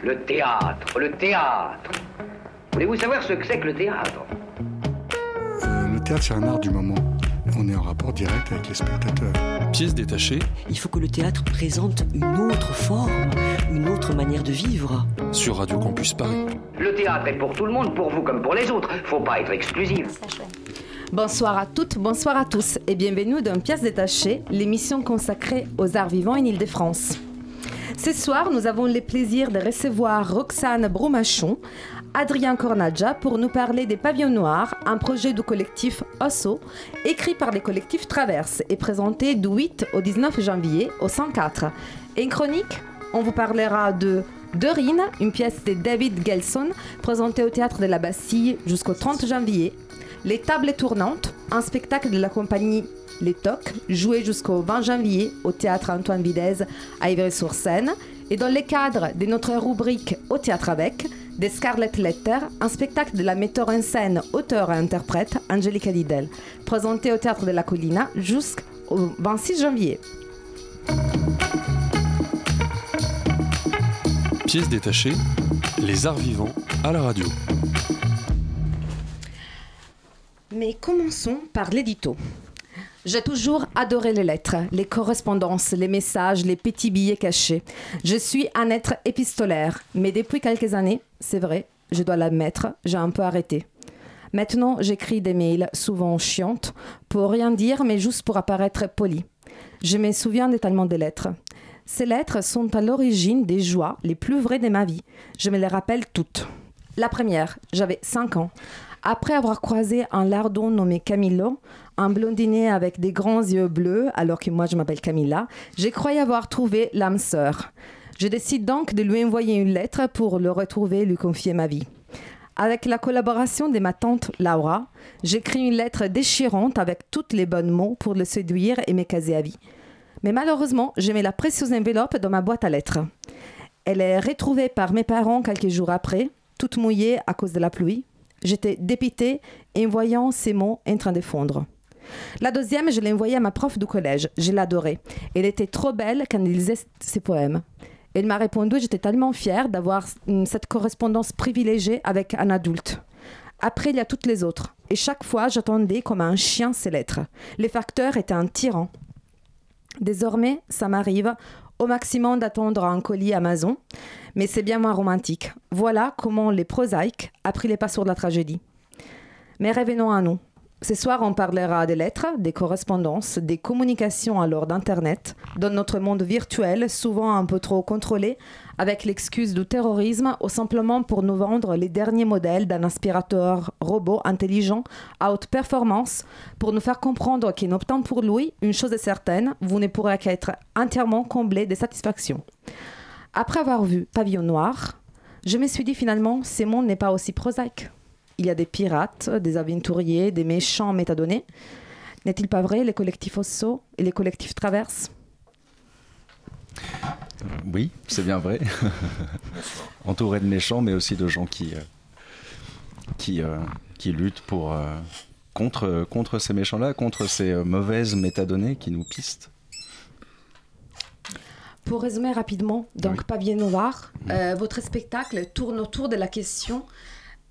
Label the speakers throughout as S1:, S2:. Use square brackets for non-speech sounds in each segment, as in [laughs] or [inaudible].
S1: Le théâtre, le théâtre. Voulez-vous savoir ce que c'est que le théâtre?
S2: Euh, le théâtre, c'est un art du moment. On est en rapport direct avec les spectateurs.
S3: Pièce détachée
S4: Il faut que le théâtre présente une autre forme, une autre manière de vivre.
S3: sur Radio Campus Paris.
S1: Le théâtre est pour tout le monde, pour vous comme pour les autres. Faut pas être exclusif.
S5: Bonsoir à toutes, bonsoir à tous et bienvenue dans Pièce détachée, l'émission consacrée aux arts vivants en Ile-de-France. Ce soir, nous avons le plaisir de recevoir Roxane Bromachon, Adrien Cornadja pour nous parler des Pavillons Noirs, un projet du collectif OSSO, écrit par les collectifs Traverse et présenté du 8 au 19 janvier au 104. Et une chronique, on vous parlera de Dorine, une pièce de David Gelson, présentée au théâtre de la Bastille jusqu'au 30 janvier. Les Tables tournantes, un spectacle de la compagnie Les Tocs, joué jusqu'au 20 janvier au théâtre Antoine Videz à Ivry-sur-Seine. Et dans le cadre de notre rubrique Au théâtre avec, des Scarlet Letter, un spectacle de la metteur en scène, auteur et interprète Angelica Lidl, présenté au théâtre de la Collina jusqu'au 26 janvier.
S3: Pièce détachée, les arts vivants à la radio.
S5: Mais commençons par l'édito. J'ai toujours adoré les lettres, les correspondances, les messages, les petits billets cachés. Je suis un être épistolaire, mais depuis quelques années, c'est vrai, je dois l'admettre, j'ai un peu arrêté. Maintenant, j'écris des mails, souvent chiantes, pour rien dire, mais juste pour apparaître poli. Je me souviens tellement des lettres. Ces lettres sont à l'origine des joies les plus vraies de ma vie. Je me les rappelle toutes. La première, j'avais 5 ans. Après avoir croisé un lardon nommé Camillo, un blondinet avec des grands yeux bleus, alors que moi je m'appelle Camilla, j'ai croyé avoir trouvé l'âme sœur. Je décide donc de lui envoyer une lettre pour le retrouver et lui confier ma vie. Avec la collaboration de ma tante Laura, j'écris une lettre déchirante avec toutes les bonnes mots pour le séduire et me caser à vie. Mais malheureusement, je mets la précieuse enveloppe dans ma boîte à lettres. Elle est retrouvée par mes parents quelques jours après, toute mouillée à cause de la pluie. J'étais dépitée en voyant ces mots en train de fondre. La deuxième, je l'ai envoyée à ma prof du collège. Je l'adorais. Elle était trop belle quand elle lisait ses poèmes. Elle m'a répondu, j'étais tellement fière d'avoir hum, cette correspondance privilégiée avec un adulte. Après, il y a toutes les autres. Et chaque fois, j'attendais comme un chien ces lettres. Les facteurs étaient un tyran. Désormais, ça m'arrive au maximum d'attendre un colis Amazon, mais c'est bien moins romantique. Voilà comment les prosaïques a pris les pas sur la tragédie. Mais revenons à nous. Ce soir, on parlera des lettres, des correspondances, des communications à l'heure d'Internet, dans notre monde virtuel, souvent un peu trop contrôlé, avec l'excuse du terrorisme ou simplement pour nous vendre les derniers modèles d'un aspirateur robot intelligent à haute performance, pour nous faire comprendre qu'en optant pour lui, une chose est certaine, vous ne pourrez qu'être entièrement comblé de satisfaction. Après avoir vu Pavillon Noir, je me suis dit finalement, ce monde n'est pas aussi prosaïque. Il y a des pirates, des aventuriers, des méchants métadonnés. N'est-il pas vrai, les collectifs Osso et les collectifs Traverse?
S6: Oui, c'est bien vrai. [laughs] Entouré de méchants, mais aussi de gens qui, euh, qui, euh, qui luttent pour, euh, contre, contre ces méchants-là, contre ces mauvaises métadonnées qui nous pistent.
S5: Pour résumer rapidement, donc
S6: Oui.
S5: Pavillon Noir, euh, votre spectacle tourne autour de la question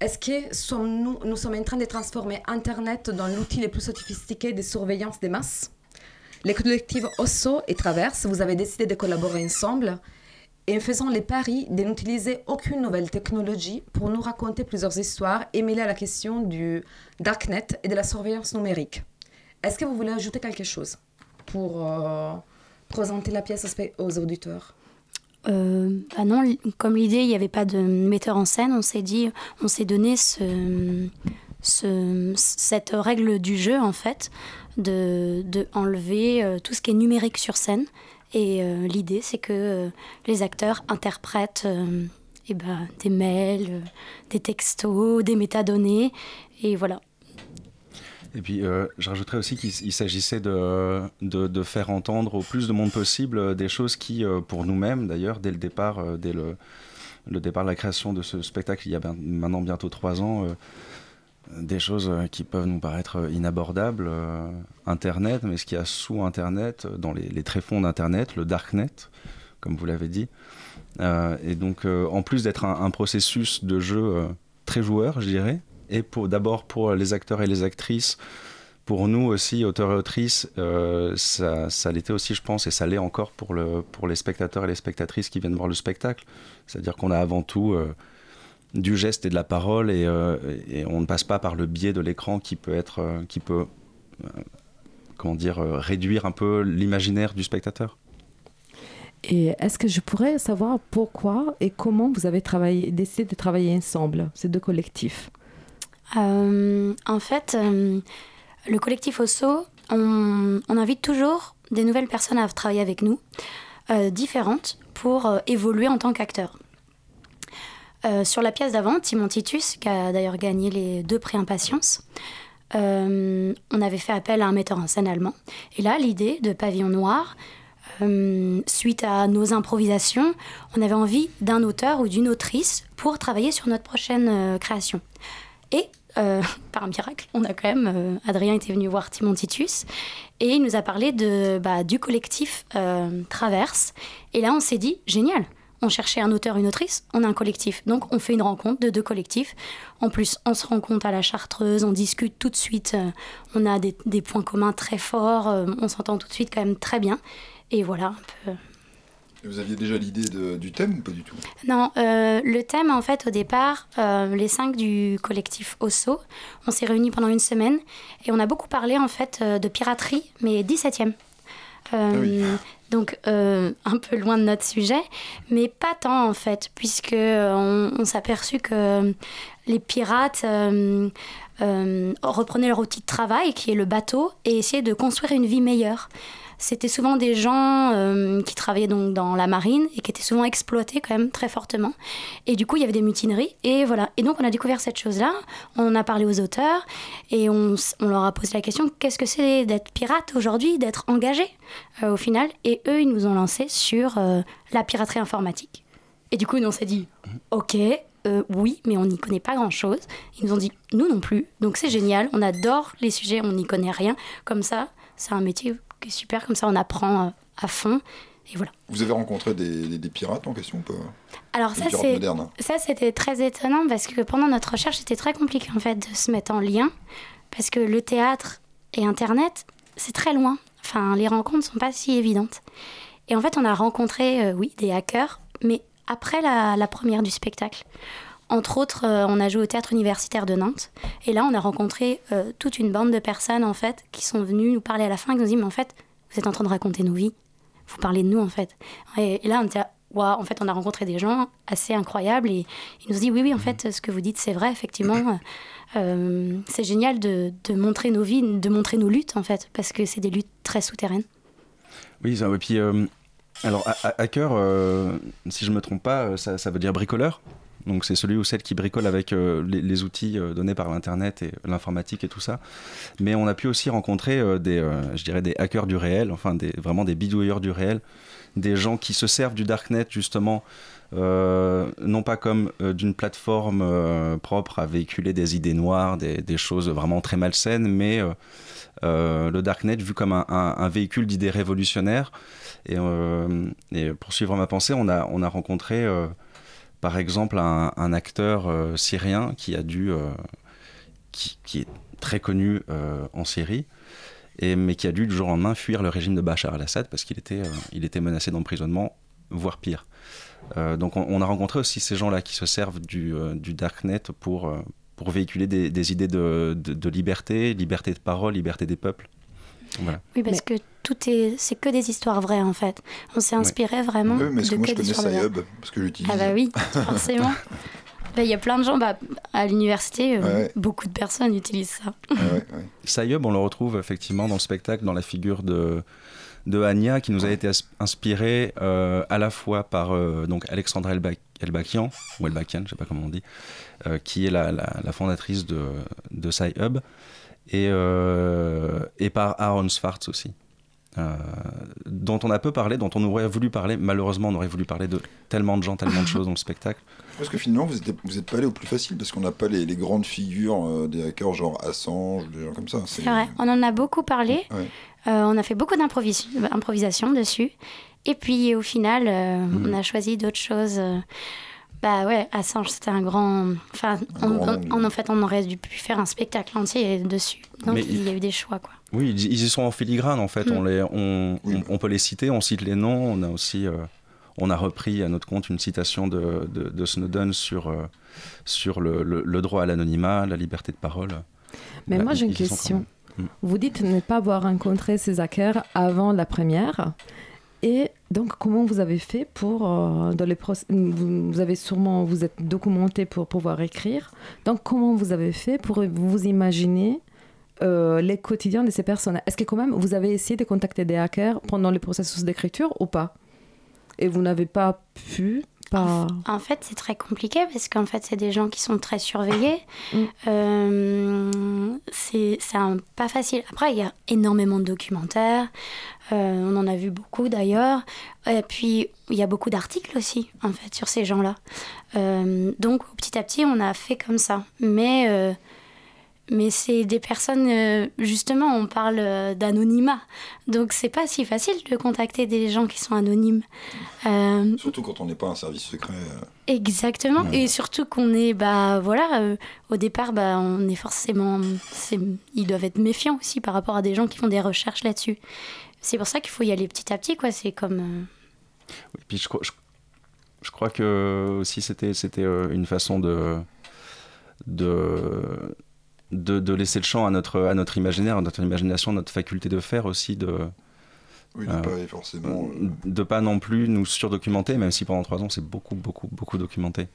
S5: est-ce que sommes-nous, nous sommes en train de transformer Internet dans l'outil le plus sophistiqué de surveillance des masses? Les collectifs Osso et Traverse, vous avez décidé de collaborer ensemble et en faisant les paris de n'utiliser aucune nouvelle technologie pour nous raconter plusieurs histoires et mêler à la question du darknet et de la surveillance numérique. Est-ce que vous voulez ajouter quelque chose pour euh, présenter la pièce aux auditeurs?
S7: Euh, bah non, comme l'idée, il n'y avait pas de metteur en scène, on s'est dit, on s'est donné ce, ce- cette règle du jeu, en fait, de, de enlever euh, tout ce qui est numérique sur scène. Et euh, l'idée, c'est que les acteurs interprètent euh, eh ben, des mails, des textos, des métadonnées. Et voilà.
S6: Et puis, euh, je rajouterais aussi qu'il il s'agissait de, faire entendre au plus de monde possible euh, des choses qui, euh, pour nous-mêmes d'ailleurs, dès le départ, dès le, départ de la création de ce spectacle, il y a maintenant bientôt trois ans, des choses qui peuvent nous paraître inabordables. Internet, mais ce qu'il y a sous Internet, dans les, les tréfonds d'Internet, le Darknet, comme vous l'avez dit. et donc, en plus d'être un, processus de jeu très joueur, je dirais, et d'abord pour les acteurs et les actrices, pour nous aussi, auteurs et autrices, ça, ça l'était aussi, je pense, et ça l'est encore pour, le, pour les spectateurs et les spectatrices qui viennent voir le spectacle. C'est-à-dire qu'on a avant tout du geste et de la parole et, on ne passe pas par le biais de l'écran qui peut être, qui peut comment dire, euh, réduire un peu l'imaginaire du spectateur.
S5: Et est-ce que je pourrais savoir pourquoi et comment vous avez décidé de travailler ensemble, ces deux collectifs?
S7: euh, En fait, euh, le collectif OSSO, on, invite toujours des nouvelles personnes à travailler avec nous, différentes, pour évoluer en tant qu'acteur. sur la pièce d'avant, Timon Titus, qui a d'ailleurs gagné les deux prix Impatience, euh, on avait fait appel à un metteur en scène allemand. Et là, l'idée de Pavillon Noir, euh, suite à nos improvisations, on avait envie d'un auteur ou d'une autrice pour travailler sur notre prochaine euh, création. Et [laughs] par un miracle, on a quand même, Adrien était venu voir Timon Titus et il nous a parlé de, bah, du collectif Traverse. Et là, on s'est dit, génial, on cherchait un auteur, une autrice, on a un collectif. Donc on fait une rencontre de deux collectifs. En plus, on se rencontre à la Chartreuse, on discute tout de suite, euh, on a des, points communs très forts, euh, on s'entend tout de suite quand même très bien. Et voilà un peu.
S8: Vous aviez déjà l'idée du thème ou pas du tout?
S7: Non, euh, le thème en fait au départ, les cinq du collectif Osso, on s'est réunis pendant une semaine et on a beaucoup parlé en fait de piraterie, mais 17e. Ah donc euh, un peu loin de notre sujet, mais pas tant en fait, puisque euh, on, s'est aperçu que les pirates euh, reprenaient leur outil de travail, qui est le bateau, et essayaient de construire une vie meilleure c'était souvent des gens euh, qui travaillaient donc dans la marine et qui étaient souvent exploités quand même très fortement. Et du coup, il y avait des mutineries. Et voilà. Et donc, on a découvert cette chose-là. On a parlé aux auteurs et on, leur a posé la question qu'est-ce que c'est d'être pirate aujourd'hui, d'être engagé euh, au final? Et eux, ils nous ont lancé sur euh, la piraterie informatique. Et du coup, nous, on s'est dit ok. oui, mais on n'y connaît pas grand-chose. Ils nous ont dit, nous non plus. Donc c'est génial, on adore les sujets, on n'y connaît rien. Comme ça, c'est un métier super, comme ça on apprend euh, à fond. Et voilà.
S8: Vous avez rencontré des, des, pirates en question ou
S7: Alors ça, c'était très étonnant parce que pendant notre recherche c'était très compliqué en fait de se mettre en lien parce que le théâtre et Internet c'est très loin. Enfin les rencontres sont pas si évidentes. Et en fait on a rencontré euh, oui des hackers mais après la, la première du spectacle. Entre autres, euh, on a joué au théâtre universitaire de Nantes. Et là, on a rencontré euh, toute une bande de personnes, en fait, qui sont venues nous parler à la fin qui nous dit, mais en fait, vous êtes en train de raconter nos vies. Vous parlez de nous, en fait. Et, là, on était en fait, on a rencontré des gens assez incroyables et ils nous dit, oui, oui, en fait, ce que vous dites, c'est vrai, effectivement. Euh, c'est génial de, montrer nos vies, de montrer nos luttes, en fait, parce que c'est des luttes très souterraines.
S6: Oui, et puis, alors, hacker, si je ne me trompe pas, ça veut dire bricoleur? Donc c'est celui ou celle qui bricole avec euh, les, outils euh, donnés par l'internet et l'informatique et tout ça. Mais on a pu aussi rencontrer euh, des, je dirais des hackers du réel, enfin vraiment des bidouilleurs du réel, des gens qui se servent du darknet justement. non pas comme d'une plateforme propre à véhiculer des idées noires, des, choses vraiment très malsaines, mais le darknet vu comme un, véhicule d'idées révolutionnaires. Et, et, pour suivre ma pensée, on a rencontré par exemple un, acteur euh, syrien qui a dû, euh, est très connu euh, en Syrie, mais qui a dû du jour au lendemain fuir le régime de Bachar al-Assad parce qu'il était, menacé d'emprisonnement, voire pire. donc on, a rencontré aussi ces gens-là qui se servent du, darknet pour, véhiculer des, idées de, liberté, liberté de parole, liberté des peuples.
S7: Oui, parce que tout est, c'est que des histoires vraies en fait. On s'est inspiré vraiment.
S8: Oui, mais est-ce que moi je connais Sayub parce que j'utilise.
S7: Ah bah oui, [laughs] forcément. Bah, il y a plein de gens bah, à l'université, euh, beaucoup de personnes utilisent ça.
S6: Ouais, [laughs] on le retrouve effectivement dans le spectacle, dans la figure de de Anya qui nous a été inspirée euh, à la fois par euh, donc Alexandra Elbakian ou Elbakian, je sais pas comment on dit, qui est la, la, fondatrice de de SciHub et, et par Aaron Swartz aussi. Euh, dont on a peu parlé, dont on aurait voulu parler. Malheureusement, on aurait voulu parler de tellement de gens, tellement de choses dans le spectacle.
S8: Parce que finalement, vous n'êtes vous êtes pas allé au plus facile, parce qu'on n'a pas les, grandes figures euh, des hackers genre Assange, des gens comme ça.
S7: C'est vrai, on en a beaucoup parlé. Euh, on a fait beaucoup d'improvisation dessus. Et puis au final, euh, on a choisi d'autres choses. Bah ouais, Assange, c'était un grand. Enfin,
S8: Un
S7: on-
S8: grand
S7: on-
S8: nombre.
S7: en, fait, on aurait dû pu faire un spectacle entier dessus. Donc
S6: Mais
S7: il y a eu des choix, quoi.
S6: Oui, ils, y sont en filigrane en fait.
S7: Mm.
S6: On, les, on,
S8: Oui.
S6: on, on peut les citer, on cite les noms. On a aussi, euh, on a repris à notre compte une citation de, de, de Snowden sur, euh, sur le, le- le droit à l'anonymat, la liberté de parole.
S5: Mais
S6: Là,
S5: moi, j'ai une question.
S6: même. Mm.
S5: Vous dites ne pas avoir rencontré ces hackers avant la première. Et donc, comment vous avez fait pour, euh, dans les vous, vous avez sûrement, vous êtes documenté pour pouvoir écrire. Donc, comment vous avez fait pour vous imaginer euh, les quotidiens de ces personnes? Est-ce que quand même, vous avez essayé de contacter des hackers pendant le processus d'écriture ou pas? Et vous n'avez pas pu pas...
S7: En fait, c'est très compliqué parce qu'en fait, c'est des gens qui sont très surveillés.
S5: Mm.
S7: Euh, c'est pas facile. Après, il y a énormément de documentaires. Euh, on en a vu beaucoup d'ailleurs. Et puis, il y a beaucoup d'articles aussi, en fait, sur ces gens-là. Euh, donc, petit à petit, on a fait comme ça. Mais, euh, mais c'est des personnes, euh, justement, on parle euh, d'anonymat. Donc, c'est pas si facile de contacter des gens qui sont anonymes. Euh,
S8: Surtout quand on n'est pas un service secret. euh,
S7: Exactement,
S8: Ouais.
S7: et surtout qu'on est, bah voilà, euh, au départ, bah on est forcément, c'est- ils doivent être méfiants aussi par rapport à des gens qui font des recherches là-dessus. C'est pour ça qu'il faut y aller petit à petit, quoi. C'est comme, euh,
S6: Et puis je, crois- je, je crois que aussi c'était c'était euh, une façon de de, de de laisser le champ à notre à notre imaginaire, à notre imagination, à notre faculté de faire aussi de
S8: Oui,
S6: Ah.
S8: pas forcément. euh,
S6: de pas non plus nous surdocumenter, même si pendant trois ans c'est beaucoup beaucoup beaucoup documenté.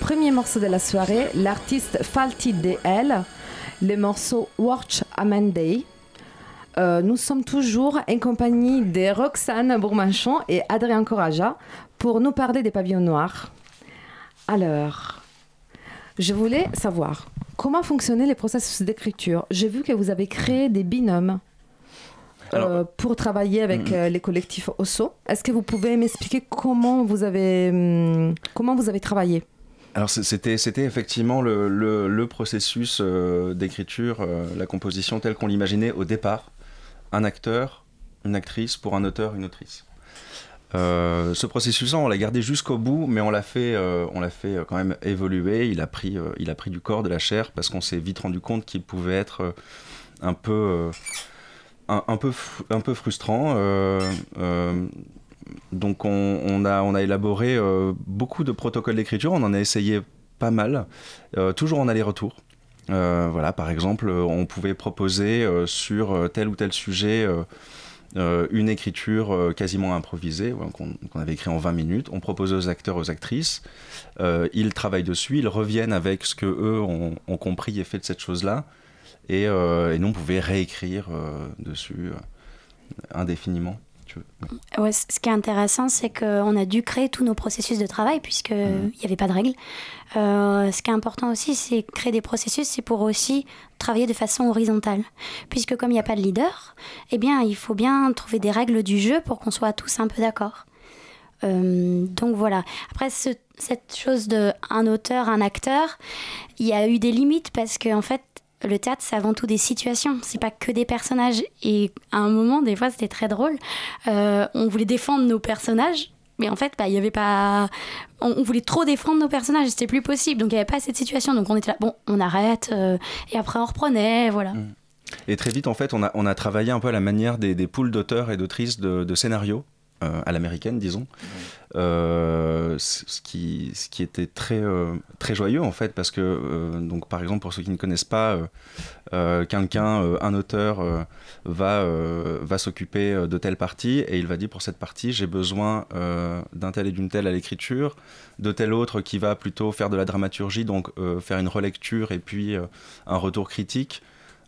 S5: Premier morceau de la soirée, l'artiste Falti DL, le morceau Watch a Monday. Euh, nous sommes toujours en compagnie de Roxane Bourmanchon et Adrien Coraja pour nous parler des pavillons noirs. Alors, je voulais savoir comment fonctionnaient les processus d'écriture. J'ai vu que vous avez créé des binômes.
S6: Alors-
S5: euh, pour travailler avec euh, les collectifs OSSO. Est-ce que vous pouvez m'expliquer comment vous avez, hum, comment vous avez travaillé?
S6: Alors c'était c'était effectivement le, le- le processus euh, d'écriture, la composition telle qu'on l'imaginait au départ. Un acteur, une actrice pour un auteur, une autrice. Euh, ce processus-là, on l'a gardé jusqu'au bout, mais on l'a fait, euh, on l'a fait quand même évoluer. Il a pris, euh, il a pris du corps, de la chair, parce qu'on s'est vite rendu compte qu'il pouvait être un peu, un, peu, un peu frustrant. euh, euh, donc on, a, on a élaboré euh, beaucoup de protocoles d'écriture, on en a essayé pas mal, toujours en aller-retour. Voilà, par exemple, on pouvait proposer sur tel ou tel sujet une écriture quasiment improvisée, qu'on avait écrit en 20 minutes. On proposait aux acteurs, aux actrices. Ils travaillent dessus, ils reviennent avec ce que eux ont compris et fait de cette chose-là. Et, euh, et nous, on pouvait réécrire euh, dessus euh, indéfiniment. tu veux.
S7: Ouais, ce qui est intéressant, c'est qu'on a dû créer tous nos processus de travail puisqu'il
S6: Mhm.
S7: n'y avait pas de règles. Euh, ce qui est important aussi, c'est créer des processus, c'est pour aussi travailler de façon horizontale. Puisque comme il n'y a pas de leader, eh bien, il faut bien trouver des règles du jeu pour qu'on soit tous un peu d'accord. Euh, donc voilà. Après, ce- cette chose de un auteur, un acteur, il y a eu des limites parce que en fait, le théâtre, c'est avant tout des situations. C'est pas que des personnages. Et à un moment, des fois, c'était très drôle. Euh, on voulait défendre nos personnages. Mais en fait, bah, il y avait pas. On, on voulait trop défendre nos personnages, c'était plus possible. Donc il n'y avait pas cette situation. Donc on était là, bon, on arrête. euh, et après, on reprenait. Voilà.
S6: Et très vite, en fait, on a, on a travaillé un peu à la manière des, des poules d'auteurs et d'autrices de, de scénarios, euh, à l'américaine, disons. Euh, ce, qui, ce qui était très, euh, très joyeux, en fait, parce que, euh, donc, par exemple, pour ceux qui ne connaissent pas, quelqu'un, un auteur, va, va s'occuper de telle partie et il va dire pour cette partie, j'ai besoin d'un tel et d'une telle à l'écriture, de tel autre qui va plutôt faire de la dramaturgie, donc faire une relecture et puis un retour critique.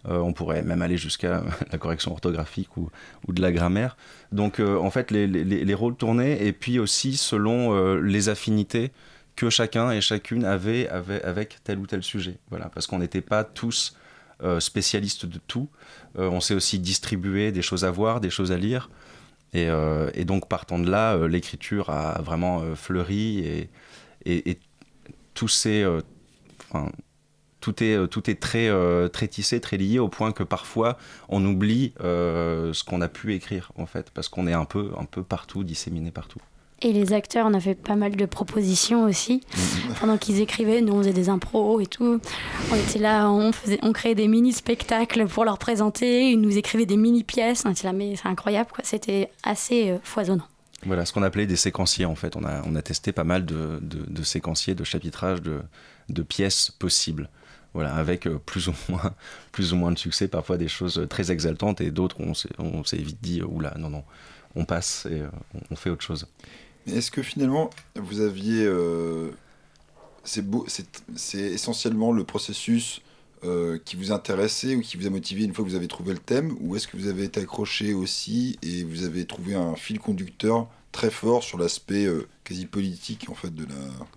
S6: Euh, on pourrait même aller jusqu'à [laughs] la correction orthographique ou, ou de la grammaire. Donc euh, en fait, les, les- les rôles tournaient et puis aussi selon euh, les affinités que chacun et chacune avait, avait avec tel ou tel sujet. Voilà, parce qu'on n'était pas tous spécialistes de tout. On s'est aussi distribué des choses à voir, des choses à lire. Et, et donc partant de là, l'écriture a vraiment fleuri et, et, et euh, enfin, tout est, euh, tout est très, euh, très tissé, très lié, au point que parfois on oublie euh, ce qu'on a pu écrire, en fait, parce qu'on est un peu, un peu partout, disséminé partout.
S7: Et les acteurs, on a fait pas mal de propositions aussi.
S6: Mm.
S7: Pendant qu'ils écrivaient, nous on faisait des impros et tout. On était là, on, faisait, on créait des mini-spectacles pour leur présenter. Ils nous écrivaient des mini-pièces. On était là, mais c'est incroyable, quoi. C'était assez euh, foisonnant.
S6: Voilà, ce qu'on appelait des séquenciers, en fait. On a, on a testé pas mal de, de, de séquenciers, de chapitrages, de, de pièces possibles. Voilà, avec euh, plus ou, [laughs] moins, plus ou moins de succès, parfois des choses très exaltantes et d'autres on s'est- on s'est vite dit, euh, oula, non, non, on passe et euh, on- fait autre chose.
S8: Est-ce que finalement, vous aviez. euh, c'est essentiellement le processus euh, qui vous intéressait ou qui vous a motivé une fois que vous avez trouvé le thème Ou est-ce que vous avez été accroché aussi et vous avez trouvé un fil conducteur très fort sur l'aspect euh, quasi politique en fait de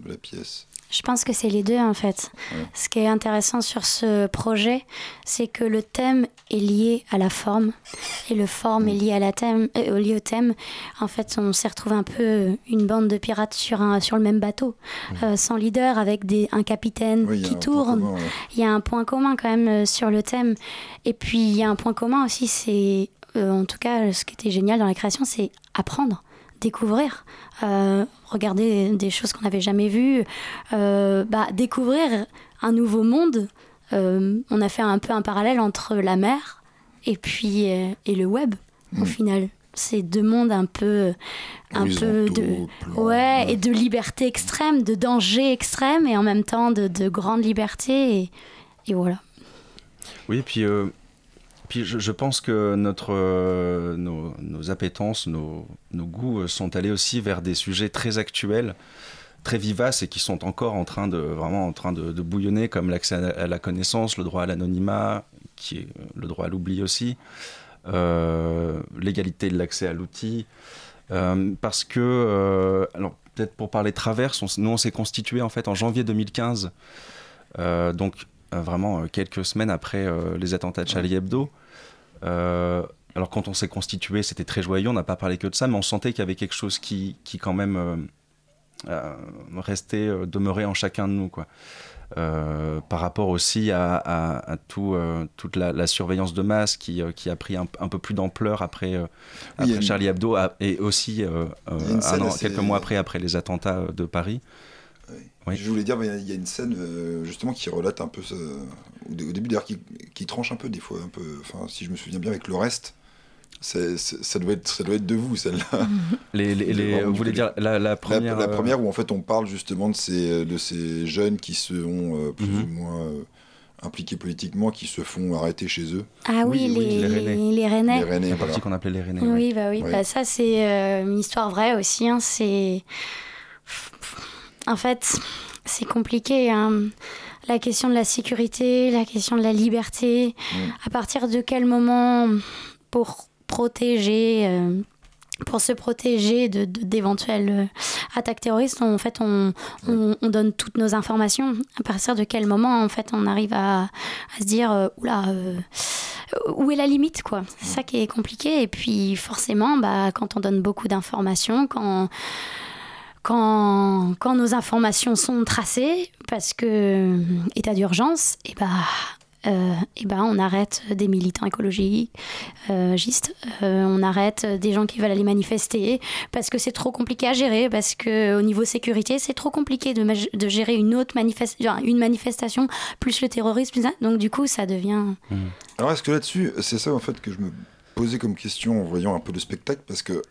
S8: la pièce?
S7: Je pense que c'est les deux en fait.
S8: Ouais.
S7: Ce qui est intéressant sur ce projet, c'est que le thème est lié à la forme et le forme est lié à la thème, euh, lié au thème. En fait, on s'est retrouvé un peu une bande de pirates sur un sur le même bateau, euh, sans leader, avec des un capitaine
S8: Oui,
S7: qui tourne.
S8: commun.
S7: Il y a un point commun quand même euh, sur le thème. Et puis il y a un point commun aussi, c'est euh, en tout cas ce qui était génial dans la création, c'est apprendre, découvrir, euh, regarder des choses qu'on n'avait jamais vues, euh, bah, découvrir un nouveau monde. Euh, on a fait un peu un parallèle entre la mer et puis euh, et le web au
S8: Mm.
S7: final. C'est deux mondes un peu un peu de ouais,
S8: ouais.
S7: et de liberté extrême, de danger extrême et en même temps de, de grande liberté et, et voilà.
S6: Oui, et puis euh, Puis je, pense que notre, nos, appétences, nos, nos, goûts sont allés aussi vers des sujets très actuels, très vivaces et qui sont encore en train de vraiment en train de, bouillonner, comme l'accès à, la connaissance, le droit à l'anonymat, qui est le droit à l'oubli aussi, l'égalité de l'accès à l'outil. parce que, alors peut-être pour parler traverse, nous on s'est constitué en fait en janvier 2015, donc euh, vraiment euh, quelques semaines après euh, les attentats de Charlie Hebdo. alors quand on s'est constitué, c'était très joyeux, on n'a pas parlé que de ça, mais on sentait qu'il y avait quelque chose qui, qui quand même restait, demeurait en chacun de nous. Quoi. par rapport aussi à, tout, toute la, surveillance de masse qui, qui a pris un, peu plus d'ampleur après, Charlie Hebdo et aussi quelques mois après, après les attentats de Paris.
S8: Je voulais dire, il y a une scène euh, justement qui relate un peu, au, début d'ailleurs, qui, tranche un peu des fois, un peu, enfin, si je me souviens bien avec le reste. ça, doit être, ça doit être de vous, celle-là. [laughs]
S6: Les, les, vous voulez dire la, première
S8: la, euh, première où en fait on parle justement de ces, de ces jeunes qui sont euh, plus mhm. ou moins impliqués politiquement, qui se font arrêter chez eux.
S7: Ah oui, les, les, les Rennais.
S6: Les Rennais, partie qu'on appelait les Rennais.
S7: Oui, bah oui. Bah, ça c'est une histoire vraie aussi. Hein, c'est en fait, c'est compliqué. Hein. La question de la sécurité, la question de la liberté. Mm. À partir de quel moment, pour protéger, euh, pour se protéger de, d'éventuelles euh, attaques terroristes, en fait, on, on, donne toutes nos informations. À partir de quel moment, en fait, on arrive à, à se dire, euh, oula, où est la limite, quoi? C'est ça qui est compliqué. Et puis, forcément, bah, quand on donne beaucoup d'informations, quand quand, quand nos informations sont tracées, parce que euh, état d'urgence, et eh bah, ben, euh, et eh ben on arrête des militants écologiques, euh, euh, on arrête des gens qui veulent aller manifester parce que c'est trop compliqué à gérer, parce que au niveau sécurité c'est trop compliqué de, de, gérer une autre manifestation, une manifestation plus le terrorisme, donc du coup ça devient.
S8: Mmh. Alors est-ce que là-dessus c'est ça en fait que je me posais comme question en voyant un peu le spectacle parce que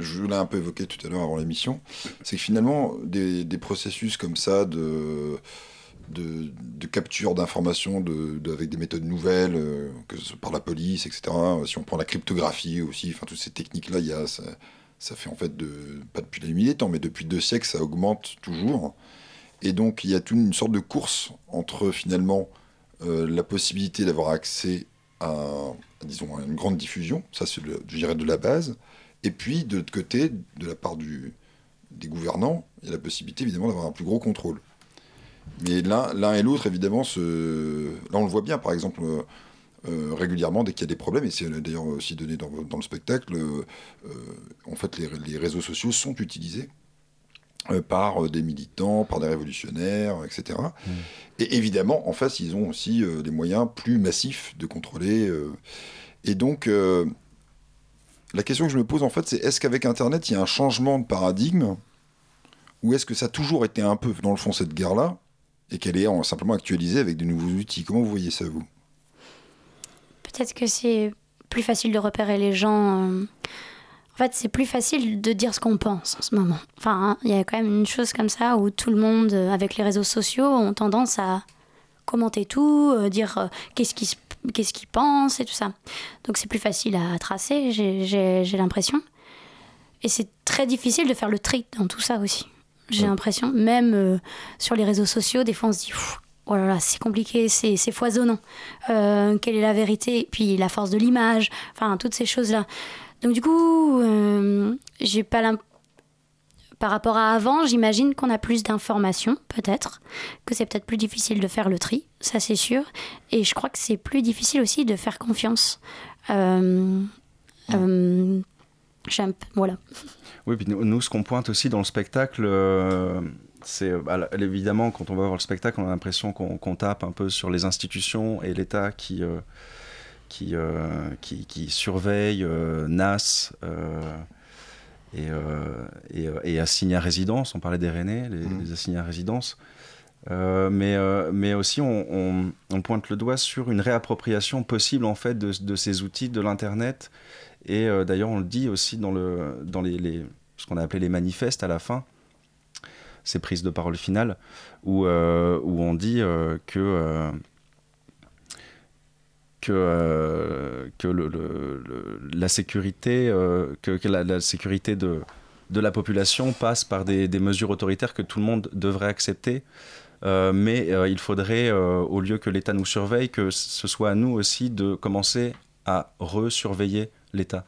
S8: je l'ai un peu évoqué tout à l'heure avant l'émission, c'est que finalement, des, processus comme ça de, capture d'informations avec des méthodes nouvelles, euh, que ce soit par la police, etc., si on prend la cryptographie aussi, enfin, toutes ces techniques-là, ça, fait en fait, pas depuis la nuit des temps, mais depuis deux siècles, ça augmente toujours. Et donc, il y a toute une sorte de course entre finalement euh, la possibilité d'avoir accès à, disons, une grande diffusion, ça c'est, je dirais, de la base, et puis, de l'autre côté, de la part du, des gouvernants, il y a la possibilité évidemment d'avoir un plus gros contrôle. Mais l'un et l'autre, évidemment, se... là on le voit bien, par exemple, euh, euh, régulièrement, dès qu'il y a des problèmes, et c'est d'ailleurs aussi donné dans, dans le spectacle, euh, en fait, les, les, réseaux sociaux sont utilisés par des militants, par des révolutionnaires, etc. Mmh. Et évidemment, en face, ils ont aussi des moyens plus massifs de contrôler. et donc, la question que je me pose en fait, c'est est-ce qu'avec Internet, il y a un changement de paradigme ou est-ce que ça a toujours été un peu dans le fond cette guerre-là et qu'elle est simplement actualisée avec de nouveaux outils? Comment vous voyez ça, vous?
S7: Peut-être que c'est plus facile de repérer les gens. Euh, en fait, c'est plus facile de dire ce qu'on pense en ce moment. Enfin, hein, il y a quand même une chose comme ça où tout le monde, euh, avec les réseaux sociaux, ont tendance à commenter tout, euh, dire qu'est-ce qui se qu'est-ce qu'ils pensent et tout ça. Donc c'est plus facile à tracer, j'ai l'impression. Et c'est très difficile de faire le tri dans tout ça aussi. J'ai l'impression, même euh, sur les réseaux sociaux, des fois on se dit, oh là là, c'est compliqué, c'est foisonnant. Euh, quelle est la vérité? Puis la force de l'image, enfin toutes ces choses-là. Donc du coup, euh, j'ai pas l'impression par rapport à avant, j'imagine qu'on a plus d'informations, peut-être, que c'est peut-être plus difficile de faire le tri, ça c'est sûr. Et je crois que c'est plus difficile aussi de faire confiance. Euh, euh, voilà. [laughs]
S6: Oui, puis nous, ce qu'on pointe aussi dans le spectacle, euh, c'est bah, évidemment, quand on va voir le spectacle, on a l'impression qu'on tape un peu sur les institutions et l'État qui, qui, qui, qui, surveille, NAS et, euh, et, euh, et, assignés à résidence. On parlait des Rennais, les, mmh. assignés à résidence. Euh, mais, mais aussi, on, pointe le doigt sur une réappropriation possible en fait de, ces outils de l'internet. Et d'ailleurs, on le dit aussi dans, le, dans les, ce qu'on a appelé les manifestes à la fin, ces prises de parole finales, où, où on dit que que, euh, que la sécurité, euh, que, la, sécurité de, de la population passe par des, mesures autoritaires que tout le monde devrait accepter. Euh, mais il faudrait, au lieu que l'État nous surveille, que ce soit à nous aussi de commencer à resurveiller l'État.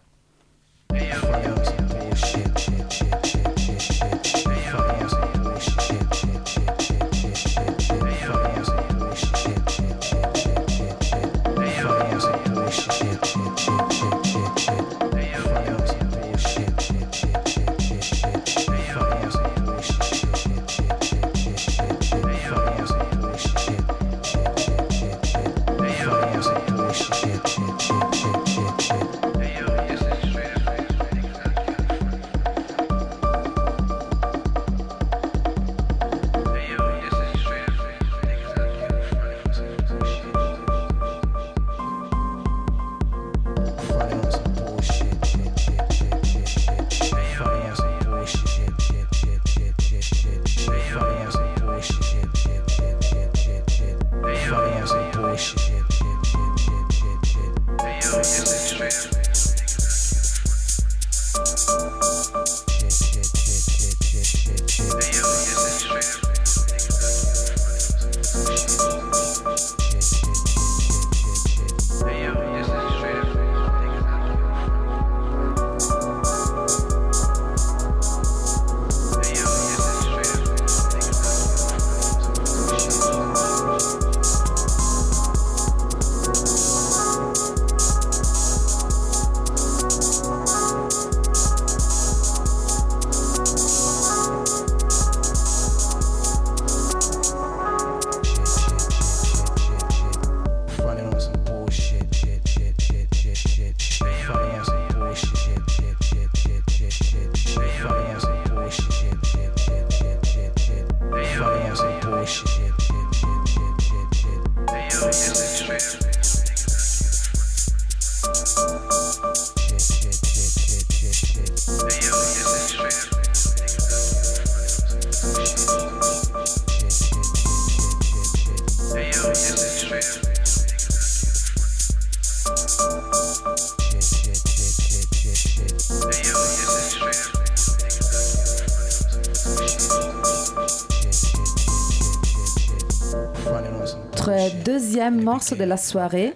S5: Deuxième morceau de la soirée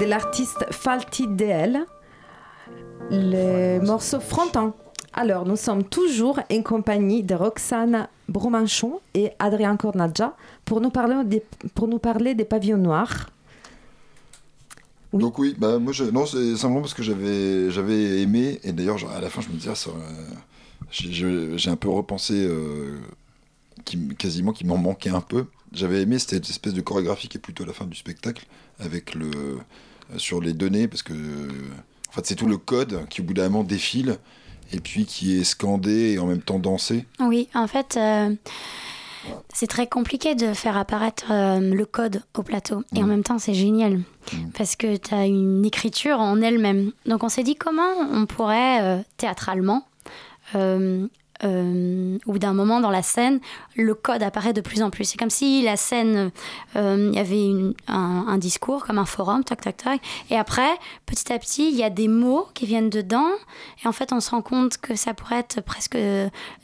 S5: de l'artiste Falti DL, le morceau Fronton. Alors, nous sommes toujours en compagnie de Roxane Bromanchon et Adrien Cornadja pour nous parler des, pour nous parler des pavillons noirs.
S8: Donc oui, bah moi je, non c'est simplement parce que j'avais j'avais aimé et d'ailleurs à la fin je me disais ah, j'ai un peu repensé euh, qui, quasiment qui m'en manquait un peu j'avais aimé cette espèce de chorégraphie qui est plutôt à la fin du spectacle, avec le euh, sur les données, parce que en fait c'est tout le code qui au bout d'un moment défile et puis qui est scandé et en même temps dansé.
S7: Oui, en fait. Euh, c'est très compliqué de faire apparaître euh, le code au plateau. Et en mm. même temps, c'est génial. Mm. Parce que tu as une écriture en elle-même. Donc on s'est dit comment on pourrait théâtralement euh, bout d'un moment dans la scène, le code apparaît de plus en plus. C'est comme si la scène, euh, il y avait un, discours, comme un forum, tac, tac, tac. Et après, petit à petit, il y a des mots qui viennent dedans. Et en fait, on se rend compte que ça pourrait être presque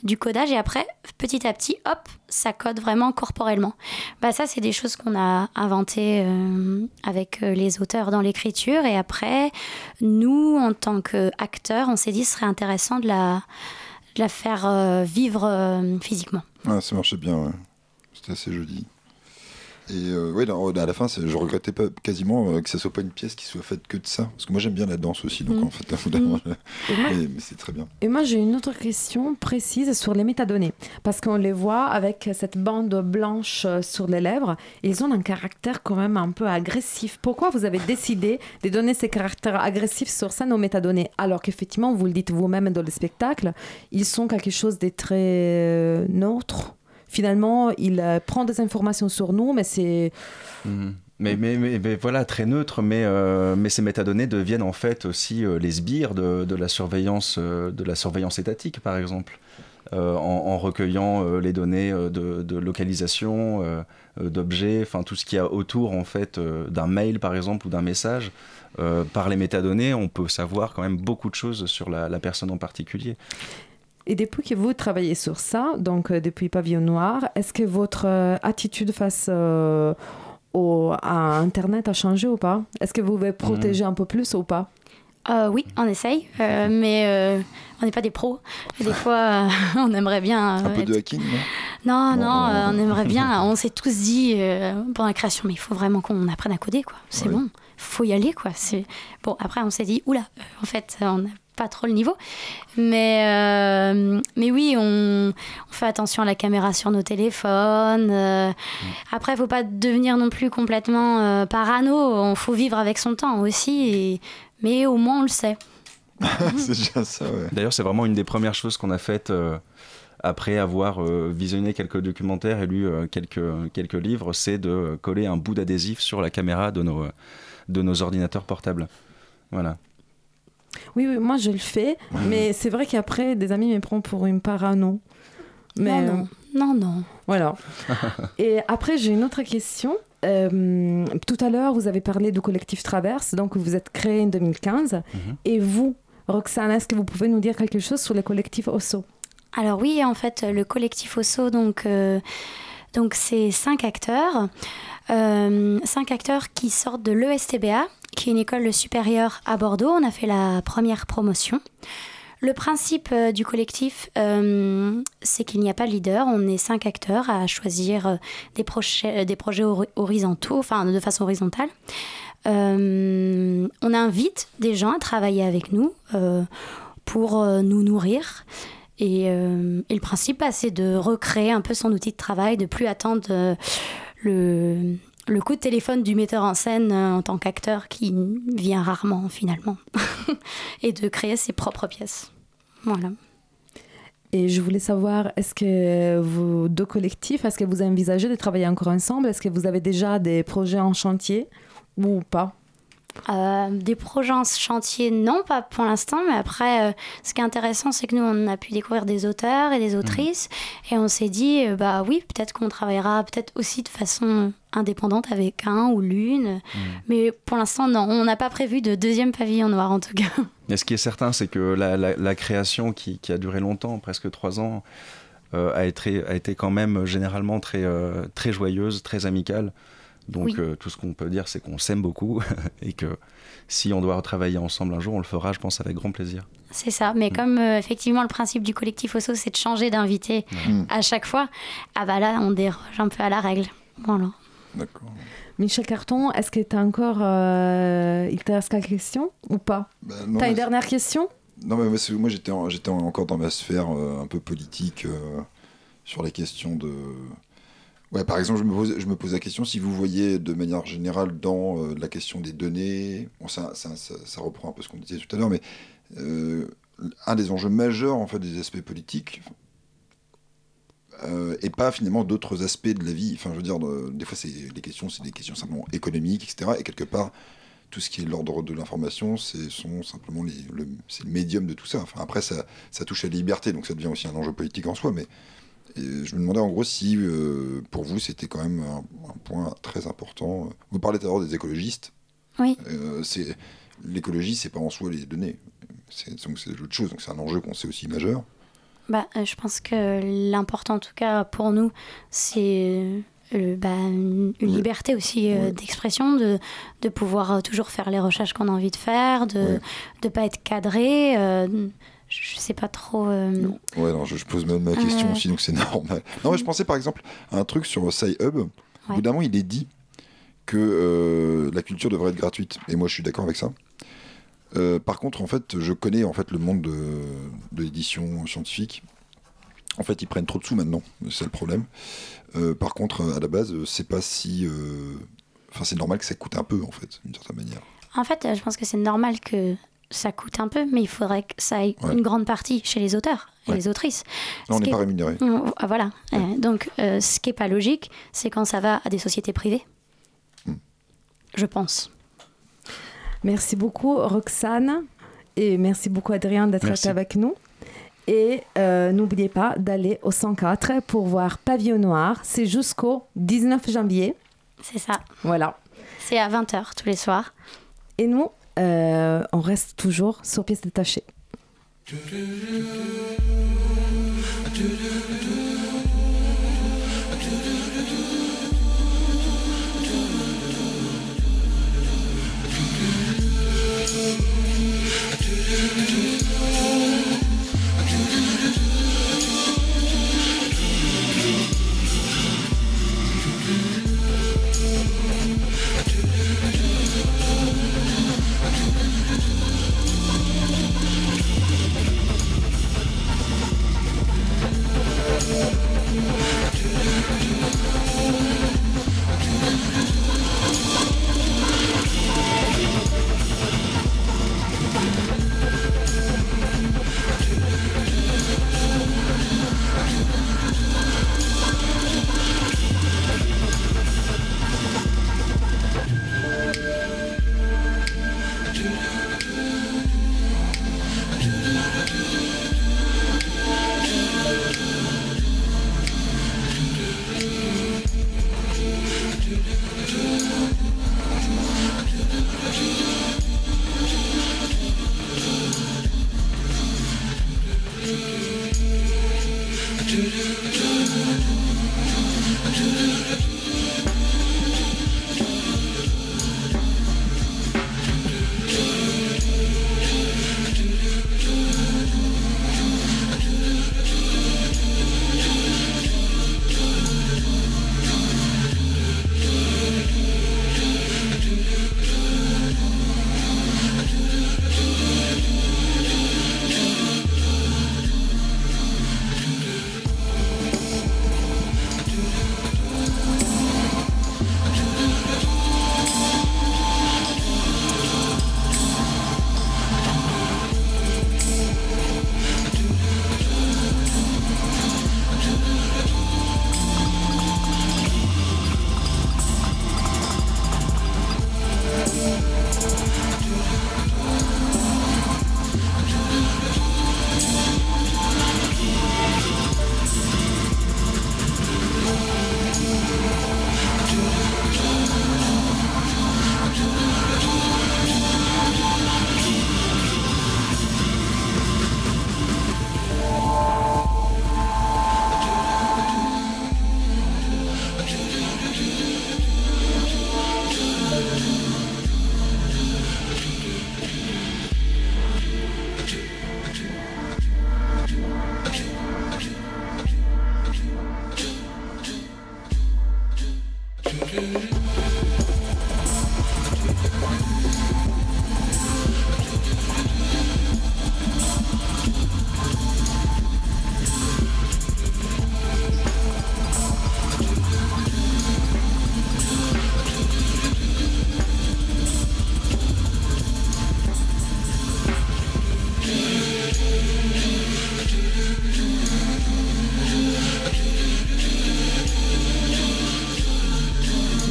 S7: du codage. Et après, petit à petit, hop, ça code vraiment corporellement. Bah, ça, c'est des choses qu'on a inventées euh, avec les auteurs dans l'écriture. Et après, nous, en tant qu'acteurs, on s'est dit, ce serait intéressant de la la faire euh, vivre euh, physiquement.
S8: Ah, ça marchait bien, c'était assez joli. Et euh, oui, à la fin, je regrettais pas quasiment euh, que ça soit pas une pièce qui soit faite que de ça, parce que moi j'aime bien la danse aussi, donc mm. en fait, mm. mais, c'est très bien.
S5: Et moi j'ai une autre question précise sur les métadonnées, parce qu'on les voit avec cette bande blanche sur les lèvres, ils ont un caractère quand même un peu agressif. Pourquoi vous avez décidé de donner ces caractères agressifs sur scène aux métadonnées, alors qu'effectivement, vous le dites vous-même dans le spectacle, ils sont quelque chose de très euh, neutre? Finalement, il euh, prend des informations sur nous, mais c'est...
S6: Mhm. Mais, mais, mais, voilà, très neutre, mais, euh, mais ces métadonnées deviennent en fait aussi euh, les sbires de, de, la surveillance, de la surveillance étatique, par exemple. en, recueillant les données de, de localisation, d'objets, enfin tout ce qu'il y a autour en fait d'un mail par exemple ou d'un message. par les métadonnées, on peut savoir quand même beaucoup de choses sur la, la personne en particulier.
S5: Et depuis que vous travaillez sur ça, donc euh, depuis Pavillon Noir, est-ce que votre euh, attitude face euh, au, à Internet a changé ou pas? Est-ce que vous voulez protéger hmm. un peu plus ou pas?
S7: Oui, on essaye, mais on n'est pas des pros. des [laughs] fois, on aimerait bien.
S8: un peu de hacking,
S7: non? Non, non, on aimerait bien. On s'est tous dit pendant la création, mais il faut vraiment qu'on apprenne à coder, quoi. C'est bon, faut y aller, quoi. Bon, après, on s'est dit, oula, en fait, on a pas trop le niveau. Mais, euh, mais oui, on, fait attention à la caméra sur nos téléphones. Euh. Après, il faut pas devenir non plus complètement euh, parano. Il faut vivre avec son temps aussi. Mais au moins, on le sait. [laughs]
S8: c'est déjà ça, ouais.
S6: D'ailleurs, c'est vraiment une des premières choses qu'on a faites après avoir visionné quelques documentaires et lu quelques, quelques livres, c'est de coller un bout d'adhésif sur la caméra de nos, de nos ordinateurs portables. Voilà.
S5: Oui, oui, moi je le fais, mais c'est vrai qu'après, des amis me prennent pour une parano.
S7: Mais, non, non, euh, non, non.
S5: Voilà. [laughs] Et après, j'ai une autre question. Euh, tout à l'heure, vous avez parlé du collectif Traverse, donc vous êtes créé en 2015. Mhm. Et vous, Roxane, est-ce que vous pouvez nous dire quelque chose sur le collectif OSSO?
S7: Alors oui, en fait, le collectif OSSO, donc, euh, donc c'est cinq acteurs. cinq acteurs qui sortent de l'ESTBA, qui est une école supérieure à Bordeaux. On a fait la première promotion. Le principe euh, du collectif, euh, c'est qu'il n'y a pas de leader. On est cinq acteurs à choisir euh, des, projets, horizontaux, enfin de façon horizontale. on invite des gens à travailler avec nous pour nous nourrir. Et, et le principe, bah, c'est de recréer un peu son outil de travail, de plus attendre le, le coup de téléphone du metteur en scène euh, en tant qu'acteur qui vient rarement finalement, [laughs] et de créer ses propres pièces. Voilà.
S5: Et je voulais savoir, est-ce que vos deux collectifs, est-ce que vous envisagez de travailler encore ensemble? Est-ce que vous avez déjà des projets en chantier ou pas?
S7: Euh, des projets en chantier, non, pas pour l'instant, mais après, euh, ce qui est intéressant, c'est que nous, on a pu découvrir des auteurs et des autrices, et on s'est dit, euh, bah oui, peut-être qu'on travaillera peut-être aussi de façon indépendante avec un ou l'une, mais pour l'instant, non, on n'a pas prévu de deuxième pavillon noir en tout cas. [laughs]
S6: Et ce qui est certain, c'est que la, création qui, a duré longtemps, presque trois ans, a, été, a été quand même généralement très, très joyeuse, très amicale. Donc euh, tout ce qu'on peut dire, c'est qu'on s'aime beaucoup [laughs] et que si on doit retravailler ensemble un jour, on le fera, je pense, avec grand plaisir.
S7: C'est ça, mais mm. comme euh, effectivement le principe du collectif OSSO, c'est de changer d'invité à chaque fois, ah bah là, on déroge un peu à la règle. Voilà.
S8: D'accord.
S5: Michel Carton, est-ce que tu as encore. Euh, il te reste quelques questions ou pas? Bah, Tu as une dernière question?
S8: Non, mais moi, j'étais, encore dans ma sphère un peu politique sur les questions de Ouais, par exemple, je me, pose, je me pose la question si vous voyez de manière générale dans euh, la question des données, ça, reprend un peu ce qu'on disait tout à l'heure, mais euh, un des enjeux majeurs en fait des aspects politiques euh, et pas finalement d'autres aspects de la vie. Enfin, je veux dire, des fois, c'est les questions, c'est des questions simplement économiques, etc. Et quelque part, tout ce qui est l'ordre de l'information, c'est simplement le, le médium de tout ça. Enfin, après, ça, ça touche à la liberté, donc ça devient aussi un enjeu politique en soi, mais je me demandais en gros si euh, pour vous c'était quand même un, point très important. Vous parlez tout à l'heure des écologistes.
S7: Oui.
S8: Euh, c'est l'écologie, c'est pas en soi les données. C'est autre chose, donc c'est un enjeu qu'on sait aussi majeur.
S7: Bah, euh, je pense que l'important en tout cas pour nous, c'est bah, une, liberté aussi d'expression, de, de, pouvoir toujours faire les recherches qu'on a envie de faire, de ne pas être cadré je sais pas trop. Euh,
S8: ouais, non, je, pose même ma question aussi, donc c'est [laughs] normal. Non, mais je pensais par exemple à un truc sur SciHub. Ouais. Au bout d'un moment, il est dit que euh, la culture devrait être gratuite. Et moi, je suis d'accord avec ça. Euh, par contre, en fait, je connais en fait le monde de, de l'édition scientifique. En fait, ils prennent trop de sous maintenant, c'est le problème. par contre, à la base, c'est pas si. Enfin, c'est normal que ça coûte un peu, en fait, d'une certaine manière.
S7: En fait, je pense que c'est normal que ça coûte un peu, mais il faudrait que ça aille une grande partie chez les auteurs et les autrices.
S8: on n'est pas rémunéré.
S7: Ah, voilà. Euh, donc, euh, ce qui n'est pas logique, c'est quand ça va à des sociétés privées. Hmm. Je pense.
S5: Merci beaucoup, Roxane. Et merci beaucoup, Adrien, d'être avec nous. Et euh, n'oubliez pas d'aller au 104 pour voir Pavillon Noir. C'est jusqu'au 19 janvier.
S7: C'est ça.
S5: Voilà.
S7: C'est à 20h tous les soirs.
S5: Et nous, on reste toujours sur pièces détachées.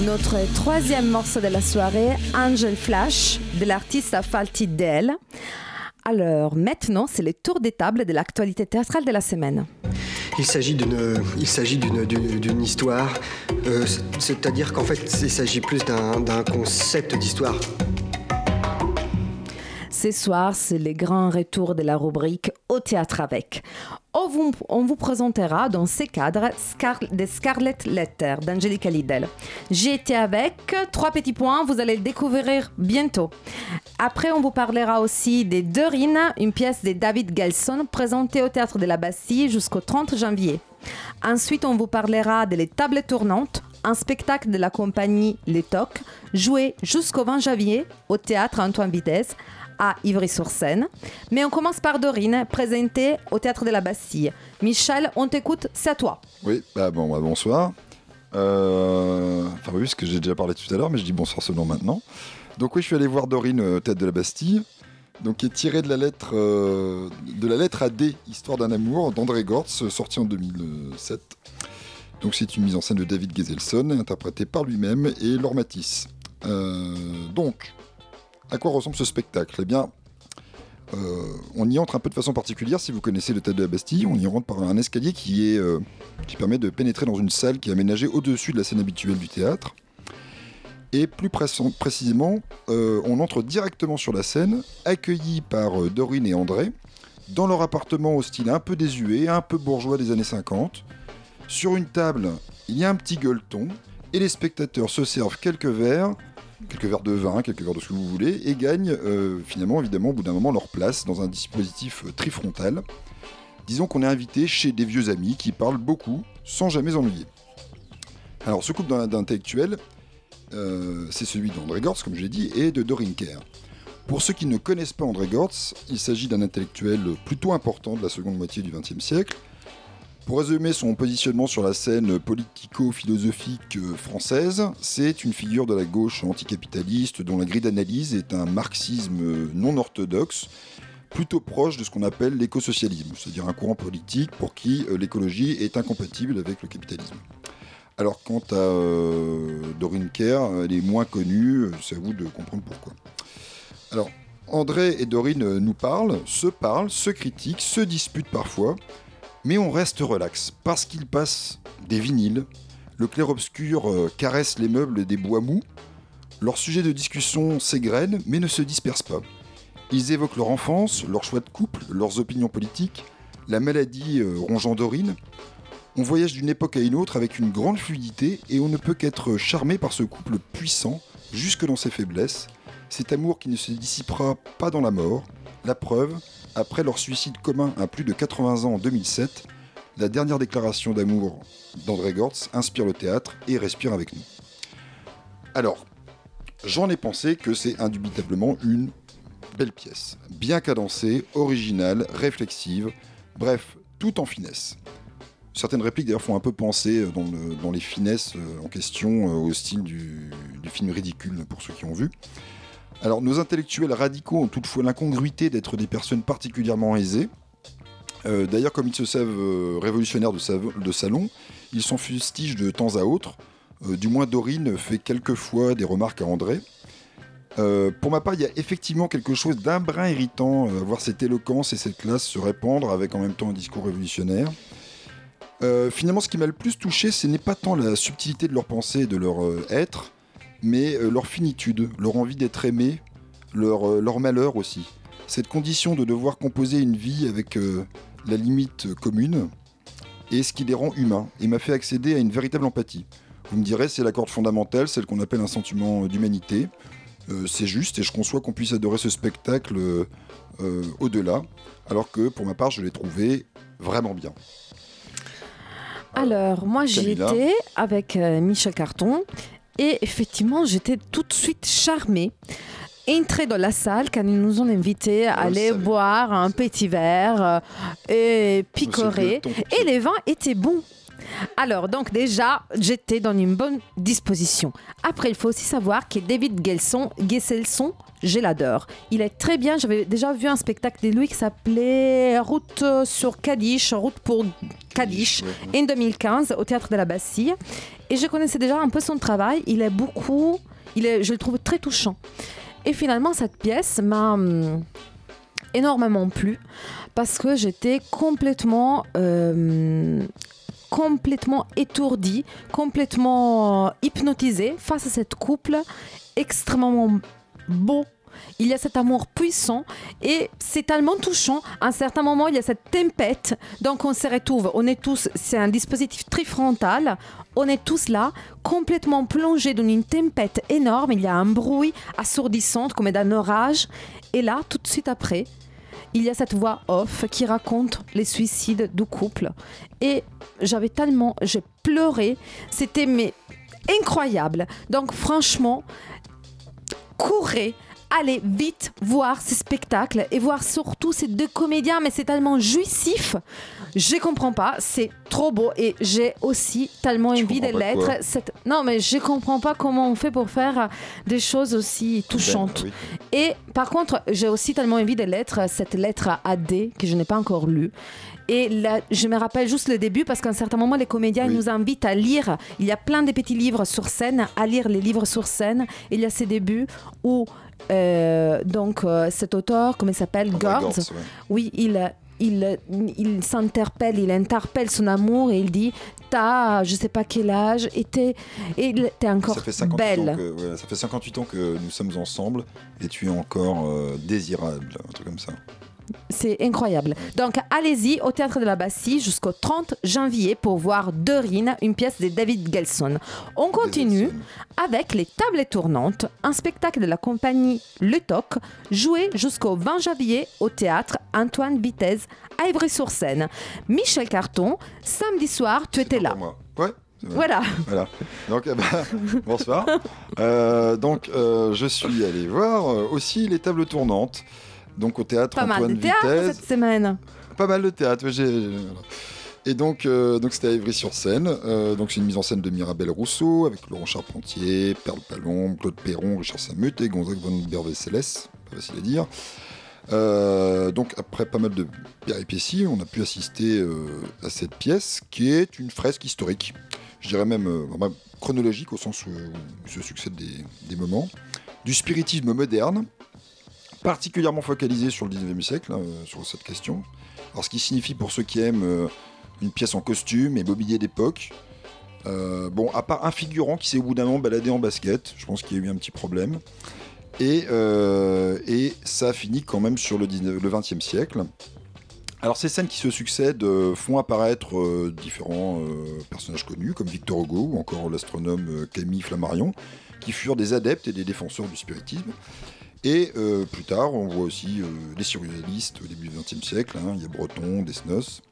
S5: Notre troisième morceau de la soirée, Angel Flash, de l'artiste Falti Del. Alors maintenant, c'est le tour des tables de l'actualité théâtrale de la semaine.
S9: Il s'agit d'une, histoire, euh, c'est-à-dire qu'en fait, il s'agit plus d'un concept d'histoire.
S5: Ce soir, c'est le grand retour de la rubrique Au théâtre avec. On vous, présentera dans ces cadres Scar des Scarlet Letter d'Angelica Lidl. J'ai été avec, trois petits points, vous allez le découvrir bientôt. Après, on vous parlera aussi des Dorine, une pièce de David Gelson présentée au théâtre de la Bastille jusqu'au 30 janvier. Ensuite, on vous parlera de Les Tables Tournantes, un spectacle de la compagnie Les Tocs, joué jusqu'au 20 janvier au théâtre Antoine Vitesse à Ivry-sur-Seine. Mais on commence par Dorine, présentée au Théâtre de la Bastille. Michel, on t'écoute, c'est à toi.
S8: Oui, bah bon, bah bonsoir. Euh, Enfin oui, parce que j'ai déjà parlé tout à l'heure, mais je dis bonsoir seulement maintenant. Donc oui, je suis allé voir Dorine, euh, Tête de la Bastille, donc qui est tirée de la lettre, euh, de la lettre à D, Histoire d'un amour, d'André Gortz, sorti en 2007. Donc c'est une mise en scène de David Geselson, interprétée par lui-même et Laure Matisse. Donc, à quoi ressemble ce spectacle? Eh bien, Euh, on y entre un peu de façon particulière si vous connaissez le théâtre de la Bastille. On y rentre par un escalier euh, qui permet de pénétrer dans une salle qui est aménagée au-dessus de la scène habituelle du théâtre. Et plus précisément, euh, on entre directement sur la scène, accueillis par Dorine et André, dans leur appartement au style un peu désuet, un peu bourgeois des années 50. Sur une table, il y a un petit gueuleton, et les spectateurs se servent quelques verres quelques verres de vin, quelques verres de ce que vous voulez, et gagnent euh, finalement, évidemment, au bout d'un moment, leur place dans un dispositif euh, trifrontal. Disons qu'on est invité chez des vieux amis qui parlent beaucoup sans jamais ennuyer. Alors, ce couple d'intellectuels, euh, c'est celui d'André Gortz, comme je l'ai dit, et de Doreen Kerr. Pour ceux qui ne connaissent pas André Gortz, il s'agit d'un intellectuel plutôt important de la seconde moitié du XXe siècle, pour résumer son positionnement sur la scène politico-philosophique euh, française, c'est une figure de la gauche anticapitaliste dont la grille d'analyse est un marxisme euh, non orthodoxe, plutôt proche de ce qu'on appelle l'écosocialisme, c'est-à-dire un courant politique pour qui euh, l'écologie est incompatible avec le capitalisme. Alors quant à Doreen Kerr, elle est moins connue, c'est à vous de comprendre pourquoi. Alors, André et Dorine nous parlent, se parlent, se critiquent, se disputent parfois, mais on reste relax, parce qu'ils passent des vinyles, le clair-obscur euh, caresse les meubles des bois mous, leur sujet de discussion s'égrène mais ne se disperse pas. Ils évoquent leur enfance, leur choix de couple, leurs opinions politiques, la maladie euh, rongeant Dorine. On voyage d'une époque à une autre avec une grande fluidité et on ne peut qu'être charmé par ce couple puissant, jusque dans ses faiblesses, cet amour qui ne se dissipera pas dans la mort. La preuve, après leur suicide commun à plus de 80 ans en 2007, la dernière déclaration d'amour d'André Gortz inspire le théâtre et respire avec nous. Alors, j'en ai pensé que c'est indubitablement une belle pièce, bien cadencée, originale, réflexive, bref, tout en finesse. Certaines répliques d'ailleurs font un peu penser dans, les finesses euh, en question euh, au style du film ridicule pour ceux qui ont vu. Alors, nos intellectuels radicaux ont toutefois l'incongruité d'être des personnes particulièrement aisées. Euh, d'ailleurs, comme ils se savent euh, révolutionnaires de, salon, ils s'en fustigent de temps à autre. Euh, du moins, Dorine fait quelquefois des remarques à André. pour ma part, il y a effectivement quelque chose d'un brin irritant à voir cette éloquence et cette classe se répandre avec en même temps un discours révolutionnaire. finalement, ce qui m'a le plus touché, ce n'est pas tant la subtilité de leur pensée et de leur être, mais euh, leur finitude, leur envie d'être aimé, leur, euh, leur, malheur aussi. Cette condition de devoir composer une vie avec euh, la limite commune est ce qui les rend humains et m'a fait accéder à une véritable empathie. Vous me direz, c'est la corde fondamentale, celle qu'on appelle un sentiment d'humanité. c'est juste et je conçois qu'on puisse adorer ce spectacle au-delà, alors que pour ma part, je l'ai trouvé vraiment bien.
S5: Alors, moi j'y étais avec Michel Carton et effectivement, j'étais tout de suite charmée. Entrée dans la salle quand ils nous ont invités à aller boire un petit verre euh, et picorer. Et les vins étaient bons. Alors, donc déjà, j'étais dans une bonne disposition. Après, il faut aussi savoir que David Gelson, Gesselson, je l'adore. Il est très bien. J'avais déjà vu un spectacle de lui qui s'appelait Route sur Kadish, Route pour Kadish, en 2015 au Théâtre de la Bastille. Et je connaissais déjà un peu son travail. Il est beaucoup, il est, je le trouve très touchant. Et finalement, cette pièce m'a hum, énormément plu parce que j'étais complètement euh, complètement étourdie, complètement hypnotisée face à cette couple extrêmement beau il y a cet amour puissant et c'est tellement touchant. À un certain moment, il y a cette tempête. Donc on se retrouve, on est tous, c'est un dispositif trifrontal. On est tous là, complètement plongés dans une tempête énorme. Il y a un bruit assourdissant comme d'un orage. Et là, tout de suite après, il y a cette voix off qui raconte les suicides du couple. Et j'avais tellement, j'ai pleuré. C'était mais incroyable. Donc franchement, courez allez vite voir ces spectacles et voir surtout ces deux comédiens, mais c'est tellement jouissif. Je comprends pas, c'est trop beau et j'ai aussi tellement envie de l'être. Cette... Non, mais je comprends pas comment on fait pour faire des choses aussi touchantes. Et par contre, j'ai aussi tellement envie de l'être, cette lettre AD que je n'ai pas encore lue. Et là, je me rappelle juste le début parce qu'à un certain moment, les comédiens nous invitent à lire. Il y a plein de petits livres sur scène, à lire les livres sur scène. il y a ces débuts où donc euh, cet auteur, comment il s'appelle? Gords.
S8: Ouais.
S5: Oui, il, il, il s'interpelle, il interpelle son amour et il dit T'as, je sais pas quel âge, et t'es, et t'es encore
S8: Ça fait, 58 ans
S5: belle.
S8: que, ouais, ça fait 58 ans que nous sommes ensemble et tu es encore euh, désirable, un truc comme ça.
S5: C'est incroyable. Donc allez-y au Théâtre de la Bastille jusqu'au 30 janvier pour voir Dorine, une pièce de David Gelson. On continue avec Les Tables tournantes, un spectacle de la compagnie Le Toc, joué jusqu'au 20 janvier au Théâtre Antoine Vitesse à Ivry-sur-Seine. Michel Carton, samedi soir, tu étais là.
S8: Ouais.
S5: Voilà.
S8: Voilà. Donc, eh ben, [laughs] bonsoir. Euh, donc, euh, je suis allé voir euh, aussi les tables tournantes. Donc, au théâtre
S5: Pas mal
S8: Antoine
S5: de théâtre
S8: Vitesse.
S5: cette semaine.
S8: Pas mal de théâtre. j'ai- voilà. Et donc, euh, donc c'était à Ivry-sur-Seine. Euh, donc, c'est une mise en scène de Mirabel Rousseau avec Laurent Charpentier, Perle Palombe, Claude Perron, Richard Samut et Gonzague von Bervesseles. Pas facile à dire. Euh, donc, après pas mal de péripéties, on a pu assister à cette pièce qui est une fresque historique. Je dirais même vraiment chronologique au sens où, où se succèdent des, des moments. Du spiritisme moderne, particulièrement focalisé sur le 19e siècle, hein, euh, sur cette question. Alors, ce qui signifie pour ceux qui aiment euh, une pièce en costume et mobilier d'époque. euh, bon, à part un figurant qui s'est au bout d'un moment baladé en basket, je pense qu'il y a eu un petit problème. Et, ça finit quand même sur le, 19 le 20e siècle. Alors ces scènes qui se succèdent font apparaître différents personnages connus comme Victor Hugo ou encore l'astronome Camille Flammarion, qui furent des adeptes et des défenseurs du spiritisme. Et euh, plus tard, on voit aussi euh, les surréalistes au début du XXe siècle, hein, il y a Breton, Desnos,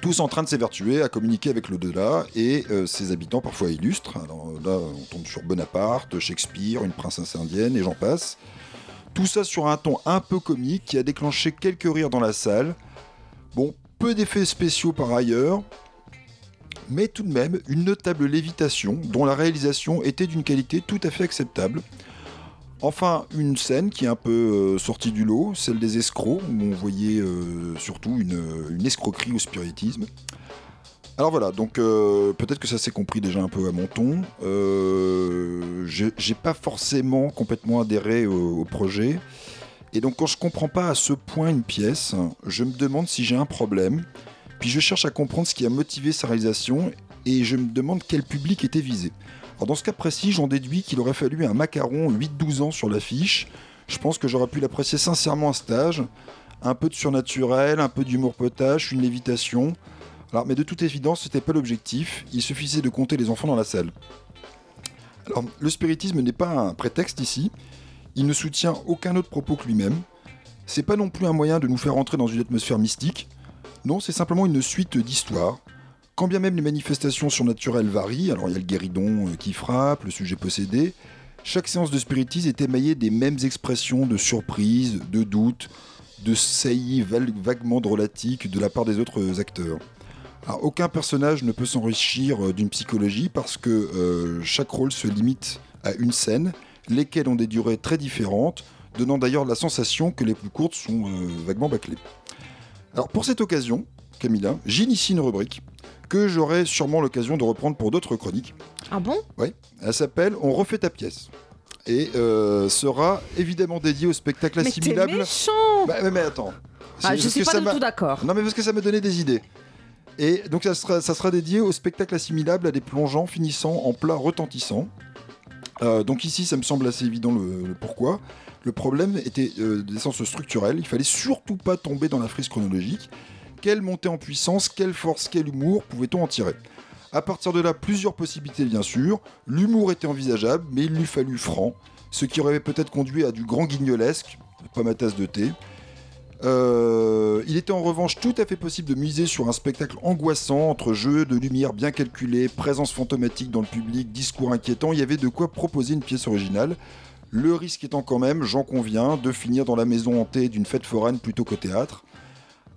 S8: tous en train de s'évertuer à communiquer avec l'au-delà et euh, ses habitants parfois illustres. Alors euh, là, on tombe sur Bonaparte, Shakespeare, une princesse indienne et j'en passe. Tout ça sur un ton un peu comique qui a déclenché quelques rires dans la salle. Bon, peu d'effets spéciaux par ailleurs, mais tout de même une notable lévitation dont la réalisation était d'une qualité tout à fait acceptable. Enfin, une scène qui est un peu euh, sortie du lot, celle des escrocs, où on voyait euh, surtout une, une escroquerie au spiritisme. Alors voilà, donc euh, peut-être que ça s'est compris déjà un peu à mon ton. Euh, j'ai pas forcément complètement adhéré au, au projet. Et donc quand je comprends pas à ce point une pièce, je me demande si j'ai un problème. Puis je cherche à comprendre ce qui a motivé sa réalisation et je me demande quel public était visé. Dans ce cas précis, j'en déduis qu'il aurait fallu un macaron 8-12 ans sur l'affiche. Je pense que j'aurais pu l'apprécier sincèrement à stage. Un peu de surnaturel, un peu d'humour potache, une lévitation. Alors, mais de toute évidence, c'était pas l'objectif. Il suffisait de compter les enfants dans la salle. Alors, le spiritisme n'est pas un prétexte ici. Il ne soutient aucun autre propos que lui-même. C'est pas non plus un moyen de nous faire entrer dans une atmosphère mystique. Non, c'est simplement une suite d'histoires. Quand bien même les manifestations surnaturelles varient, alors il y a le guéridon euh, qui frappe, le sujet possédé, chaque séance de spiritisme est émaillée des mêmes expressions de surprise, de doute, de saillies vaguement drôlatiques de la part des autres acteurs. Alors, aucun personnage ne peut s'enrichir euh, d'une psychologie parce que euh, chaque rôle se limite à une scène, lesquelles ont des durées très différentes, donnant d'ailleurs la sensation que les plus courtes sont euh, vaguement bâclées. Alors pour cette occasion, Camilla, j'initie une rubrique que j'aurai sûrement l'occasion de reprendre pour d'autres chroniques.
S5: Ah bon?
S8: Oui, elle s'appelle On refait ta pièce. Et euh, sera évidemment dédiée au spectacle
S5: Mais
S8: assimilable.
S5: méchant
S8: Bah, mais, mais attends.
S5: Ah, Je suis pas du tout d'accord.
S8: Non, mais parce que ça m'a donné des idées. Et donc ça sera, ça sera dédié au spectacle assimilable à des plongeants finissant en plats retentissants. Euh, donc ici, ça me semble assez évident le, le pourquoi. Le problème était euh, d'essence structurelle. Il fallait surtout pas tomber dans la frise chronologique. Quelle montée en puissance, quelle force, quel humour pouvait-on en tirer? À partir de là, plusieurs possibilités bien sûr. L'humour était envisageable, mais il lui fallut franc, ce qui aurait peut-être conduit à du grand guignolesque, pas ma tasse de thé. Euh, il était en revanche tout à fait possible de miser sur un spectacle angoissant entre jeux de lumière bien calculés, présence fantomatique dans le public, discours inquiétants. Il y avait de quoi proposer une pièce originale. Le risque étant quand même, j'en conviens, de finir dans la maison hantée d'une fête foraine plutôt qu'au théâtre.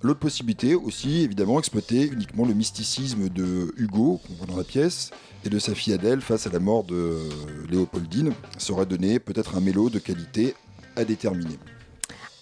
S8: L'autre possibilité aussi, évidemment, exploiter uniquement le mysticisme de Hugo, qu'on voit dans la pièce, et de sa fille Adèle face à la mort de Léopoldine. Ça aurait donné peut-être un mélo de qualité à déterminer.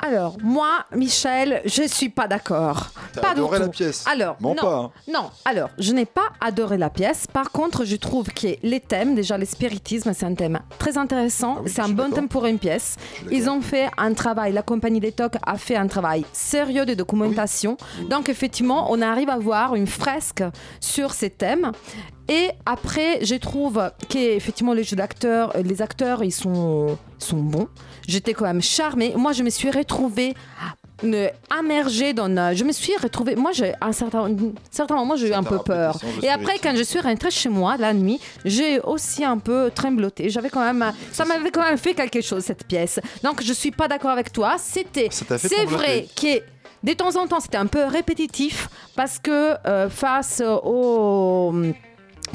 S5: Alors, moi, Michel, je suis pas d'accord. Pas du
S8: adoré la
S5: tout.
S8: pièce.
S5: Alors,
S8: Mens
S5: non,
S8: pas, hein.
S5: non. Alors, je n'ai pas adoré la pièce. Par contre, je trouve que les thèmes, déjà le spiritisme, c'est un thème très intéressant.
S8: Ah oui,
S5: c'est un bon thème pour une pièce. Ils ont fait un travail, la compagnie des TOC a fait un travail sérieux de documentation. Donc, effectivement, on arrive à voir une fresque sur ces thèmes. Et après, je trouve qu'effectivement, les jeux d'acteurs, euh, les acteurs, ils sont, sont bons. J'étais quand même charmée. Moi, je me suis retrouvée euh, immergée dans. euh, Je me suis retrouvée. Moi, j'ai à un certain, un certain moment, j'ai eu un peu peur. Et après, quand je suis rentrée chez moi la nuit, j'ai aussi un peu trembloté. J'avais quand même, ça m'avait quand même fait quelque chose cette pièce. Donc, je suis pas d'accord avec toi. C'était, c'est vrai que de temps en temps, c'était un peu répétitif parce que euh, face au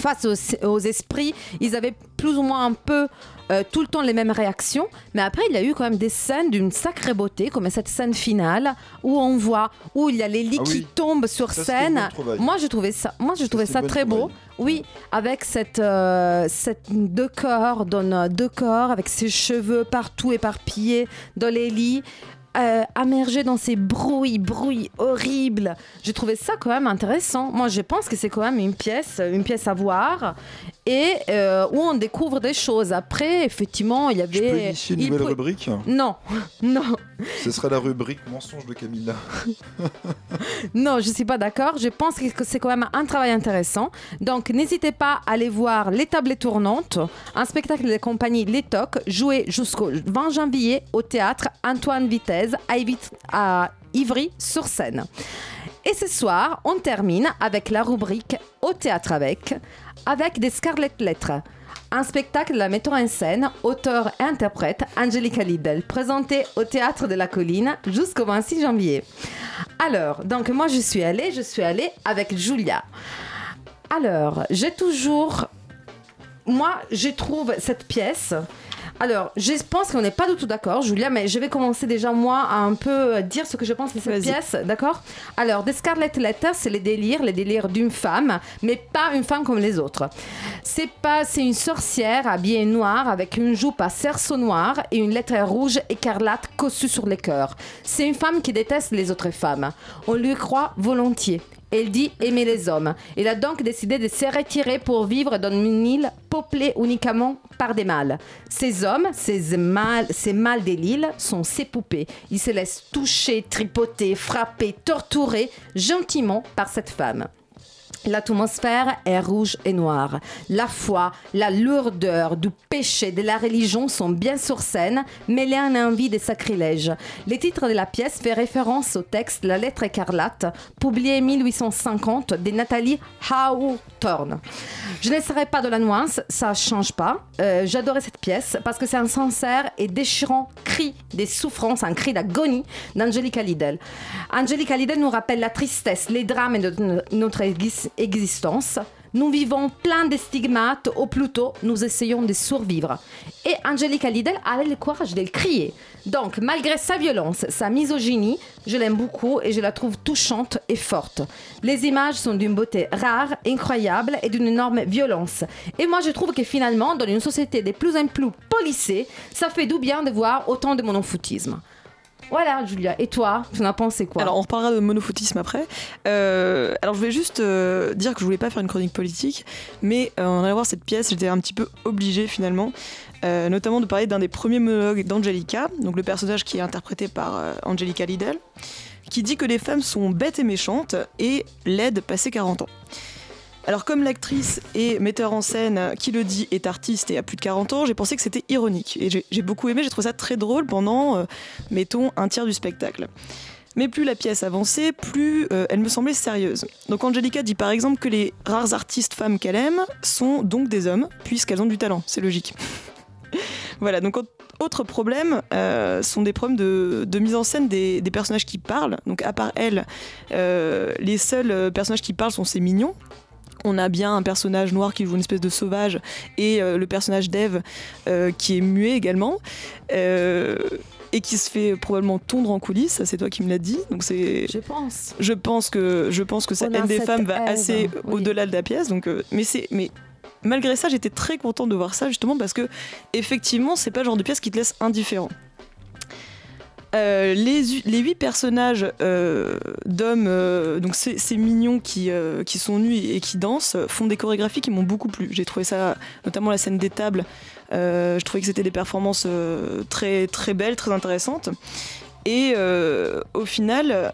S5: face aux, aux esprits, ils avaient plus ou moins un peu euh, tout le temps les mêmes réactions. Mais après, il y a eu quand même des scènes d'une sacrée beauté, comme cette scène finale où on voit où il y a les lits
S8: Ah oui.
S5: qui tombent sur
S8: Ça,
S5: scène. Moi, je trouvais ça, moi, je
S8: Ça,
S5: trouvais très beau. Oui, avec cette, euh, cette deux corps, donne deux corps, avec ses cheveux partout éparpillés dans les lits. Euh, dans ces bruits, bruits horribles. J'ai trouvé ça quand même intéressant. Moi, je pense que c'est quand même une pièce, une pièce à voir et euh, où on découvre des choses. Après, effectivement, il y
S8: Je peux
S5: avait.
S8: initier une
S5: il
S8: nouvelle rubrique
S5: Non, [laughs] non,
S8: Ce sera la rubrique mensonge de Camilla. [laughs]
S5: non, je suis pas d'accord. Je pense que c'est quand même un travail intéressant. Donc, n'hésitez pas à aller voir Les Tablées Tournantes, un spectacle de compagnie Les Tocs, joué jusqu'au 20 janvier au théâtre Antoine Vitesse à Ivi- à Ivry-sur-Seine. Et ce soir, on termine avec la rubrique Au théâtre avec, avec des Scarlet Lettres. Un spectacle la metteur en scène, auteur et interprète Angelica Lidl, présenté au Théâtre de la Colline jusqu'au 26 janvier. Alors, donc moi je suis allée, je suis allée avec Julia. Alors, j'ai toujours... Moi, je trouve cette pièce... Alors, je pense qu'on n'est pas du tout d'accord, Julia, mais je vais commencer déjà, moi, à un peu dire ce que je pense de cette pièce, d'accord? Alors, The Scarlet Letter, c'est les délires, les délires d'une femme, mais pas une femme comme les autres. C'est pas, c'est une sorcière habillée noire avec une jupe à cerceau noir et une lettre rouge écarlate cossue sur les cœurs. C'est une femme qui déteste les autres femmes. On lui croit volontiers. Elle dit aimer les hommes. Elle a donc décidé de se retirer pour vivre dans une île peuplée uniquement par des mâles. Ces hommes, ces mâles, ces mâles de l'île sont ses poupées. Ils se laissent toucher, tripoter, frapper, torturer gentiment par cette femme. L'atmosphère est rouge et noire. La foi, la lourdeur du péché de la religion sont bien sur scène, mêlées à une envie de sacrilège. Le titre de la pièce fait référence au texte La lettre écarlate, publié en 1850 de Nathalie Hawthorne. Je ne serai pas de la nuance, ça change pas. Euh, J'adorais cette pièce parce que c'est un sincère et déchirant cri des souffrances, un cri d'agonie d'Angelica Lidl. Angelica Lidl nous rappelle la tristesse, les drames de no- notre exis- existence. Nous vivons plein de stigmates, ou plutôt, nous essayons de survivre. Et Angelica Lidl a le courage de le crier. Donc, malgré sa violence, sa misogynie, je l'aime beaucoup et je la trouve touchante et forte. Les images sont d'une beauté rare, incroyable et d'une énorme violence. Et moi, je trouve que finalement, dans une société de plus en plus policée, ça fait du bien de voir autant de monofoutisme. Voilà, Julia. Et toi, tu en as pensé quoi
S10: Alors on reparlera de monofoutisme après. Euh, alors je voulais juste euh, dire que je voulais pas faire une chronique politique, mais euh, en allant voir cette pièce, j'étais un petit peu obligée finalement, notamment de parler d'un des premiers monologues d'Angelica, donc le personnage qui est interprété par Angelica Lidl, qui dit que les femmes sont bêtes et méchantes et laides passé 40 ans. Alors comme l'actrice et metteur en scène qui le dit est artiste et a plus de 40 ans, j'ai pensé que c'était ironique. Et j'ai beaucoup aimé, j'ai trouvé ça très drôle pendant, euh, mettons, un tiers du spectacle. Mais plus la pièce avançait, plus euh, elle me semblait sérieuse. Donc Angelica dit par exemple que les rares artistes femmes qu'elle aime sont donc des hommes, puisqu'elles ont du talent, c'est logique. [laughs] voilà, donc au- autre problème euh, sont des problèmes de, mise en scène des, personnages qui parlent. Donc à part elle, les seuls personnages qui parlent sont ces mignons. On a bien un personnage noir qui joue une espèce de sauvage et euh, le personnage d'Eve euh, qui est muet également. Euh, et qui se fait probablement tondre en coulisses, ça c'est toi qui me l'as dit. Donc c'est
S5: Je pense.
S10: je pense que je pense que ça
S5: On a
S10: haine des femmes va assez
S5: oui.
S10: au-delà de la pièce. Donc mais c'est mais malgré ça, j'étais très contente de voir ça justement parce que effectivement, c'est pas le genre de pièce qui te laisse indifférent. Euh, les, huit personnages euh, d'hommes, euh, donc ces, mignons qui, qui sont nus et qui dansent, font des chorégraphies qui m'ont beaucoup plu. J'ai trouvé ça, notamment la scène des tables, je trouvais que c'était des performances très, très belles, très intéressantes. Et au final,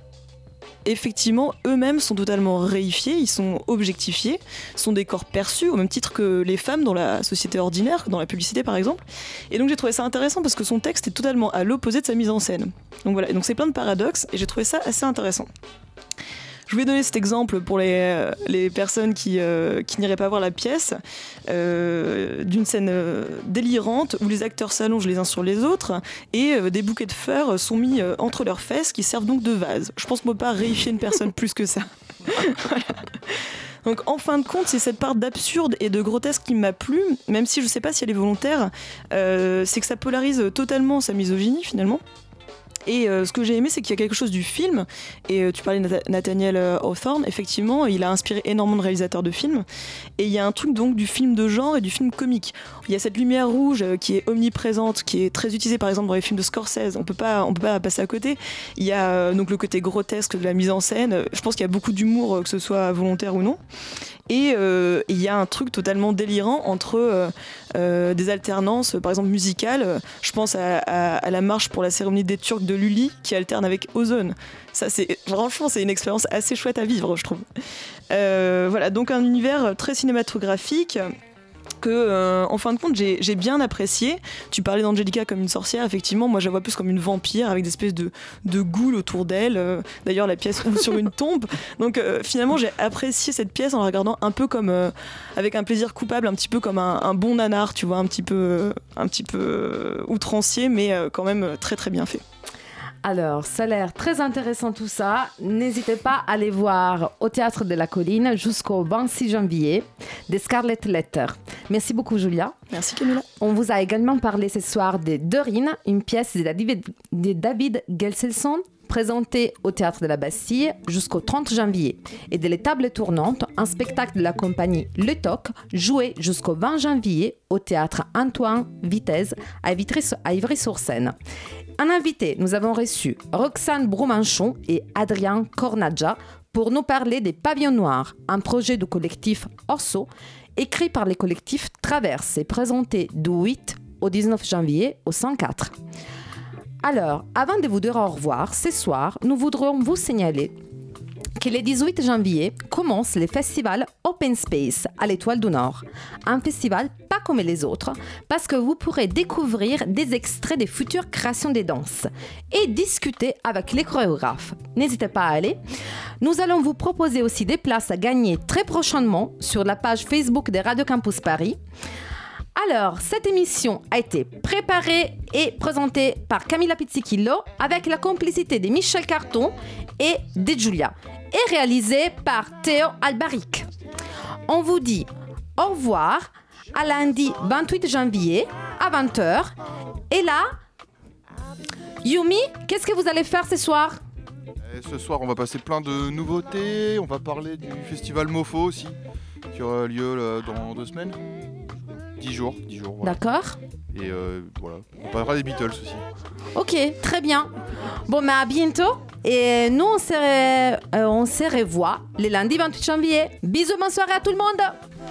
S10: effectivement, eux-mêmes sont totalement réifiés, ils sont objectifiés, sont des corps perçus au même titre que les femmes dans la société ordinaire, dans la publicité par exemple. Et donc j'ai trouvé ça intéressant parce que son texte est totalement à l'opposé de sa mise en scène. Donc voilà, donc c'est plein de paradoxes et j'ai trouvé ça assez intéressant. Je voulais donner cet exemple pour les, les personnes qui, euh, qui n'iraient pas voir la pièce, euh, d'une scène euh, délirante où les acteurs s'allongent les uns sur les autres et des bouquets de fleurs sont mis entre leurs fesses qui servent donc de vase. Je pense qu'on ne peut pas réifier une personne plus que ça. [laughs] Donc en fin de compte, c'est cette part d'absurde et de grotesque qui m'a plu, même si je sais pas si elle est volontaire, c'est que ça polarise totalement sa misogynie finalement. Et euh, ce que j'ai aimé, c'est qu'il y a quelque chose du film. Et euh, tu parlais de Natha- Nathaniel euh, Hawthorne, effectivement, il a inspiré énormément de réalisateurs de films. Et il y a un truc donc du film de genre et du film comique. Il y a cette lumière rouge qui est omniprésente, qui est très utilisée par exemple dans les films de Scorsese. On peut pas, on peut pas passer à côté. Il y a donc le côté grotesque de la mise en scène. Je pense qu'il y a beaucoup d'humour, que ce soit volontaire ou non. Et euh, il y a un truc totalement délirant entre euh, euh, des alternances, par exemple musicales. Je pense à, la marche pour la cérémonie des Turcs de Lully qui alterne avec Ozone. Ça, c'est franchement, c'est une expérience assez chouette à vivre, je trouve. Voilà, donc un univers très cinématographique que, euh, en fin de compte, j'ai bien apprécié. Tu parlais d'Angelica comme une sorcière, effectivement, moi je la vois plus comme une vampire avec des espèces de, goules autour d'elle. Euh, D'ailleurs, la pièce ouvre sur une tombe. Donc euh, finalement, j'ai apprécié cette pièce en la regardant un peu comme, avec un plaisir coupable, un petit peu comme un, bon nanar, tu vois, un petit peu, un petit peu outrancier, mais quand même très très bien fait.
S5: Alors, ça a l'air très intéressant tout ça. N'hésitez pas à aller voir au Théâtre de la Colline jusqu'au 26 janvier des Scarlet Letter. Merci beaucoup, Julia.
S10: Merci, Camilla.
S5: On vous a également parlé ce soir de Dorine, une pièce de David, de David Gelselson présentée au Théâtre de la Bastille jusqu'au 30 janvier, et de Les Tables Tournantes, un spectacle de la compagnie Le Toc, joué jusqu'au 20 janvier au Théâtre Antoine Vitesse à Ivry-sur-Seine. Un invité, nous avons reçu Roxane Broumanchon et Adrien Cornadja pour nous parler des Pavillons Noirs, un projet du collectif Orso, écrit par les collectifs Traverse et présenté du 8 au 19 janvier au 104. Alors, avant de vous dire au revoir, ce soir, nous voudrions vous signaler que le 18 janvier commence le festival Open Space à l'Étoile du Nord. Un festival pas comme les autres, parce que vous pourrez découvrir des extraits des futures créations des danses et discuter avec les chorégraphes. N'hésitez pas à aller. Nous allons vous proposer aussi des places à gagner très prochainement sur la page Facebook de Radio Campus Paris. Alors, cette émission a été préparée et présentée par Camilla Pizzichillo avec la complicité de Michel Carton et de Giulia et réalisée par Théo Albaric. On vous dit au revoir à lundi 28 janvier à 20h. Et là, Yumi, qu'est-ce que vous allez faire ce soir?
S11: Et ce soir, on va passer plein de nouveautés. On va parler du festival Mofo aussi, qui aura lieu là, dans deux semaines. Dix jours, dix jours. voilà.
S5: D'accord
S11: Et euh, voilà, on parlera des Beatles aussi.
S5: Ok, très bien. Bon, mais à bientôt. Et nous, on se, re- euh, on se revoit le lundi 28 janvier. Bisous, bonne soirée à tout le monde.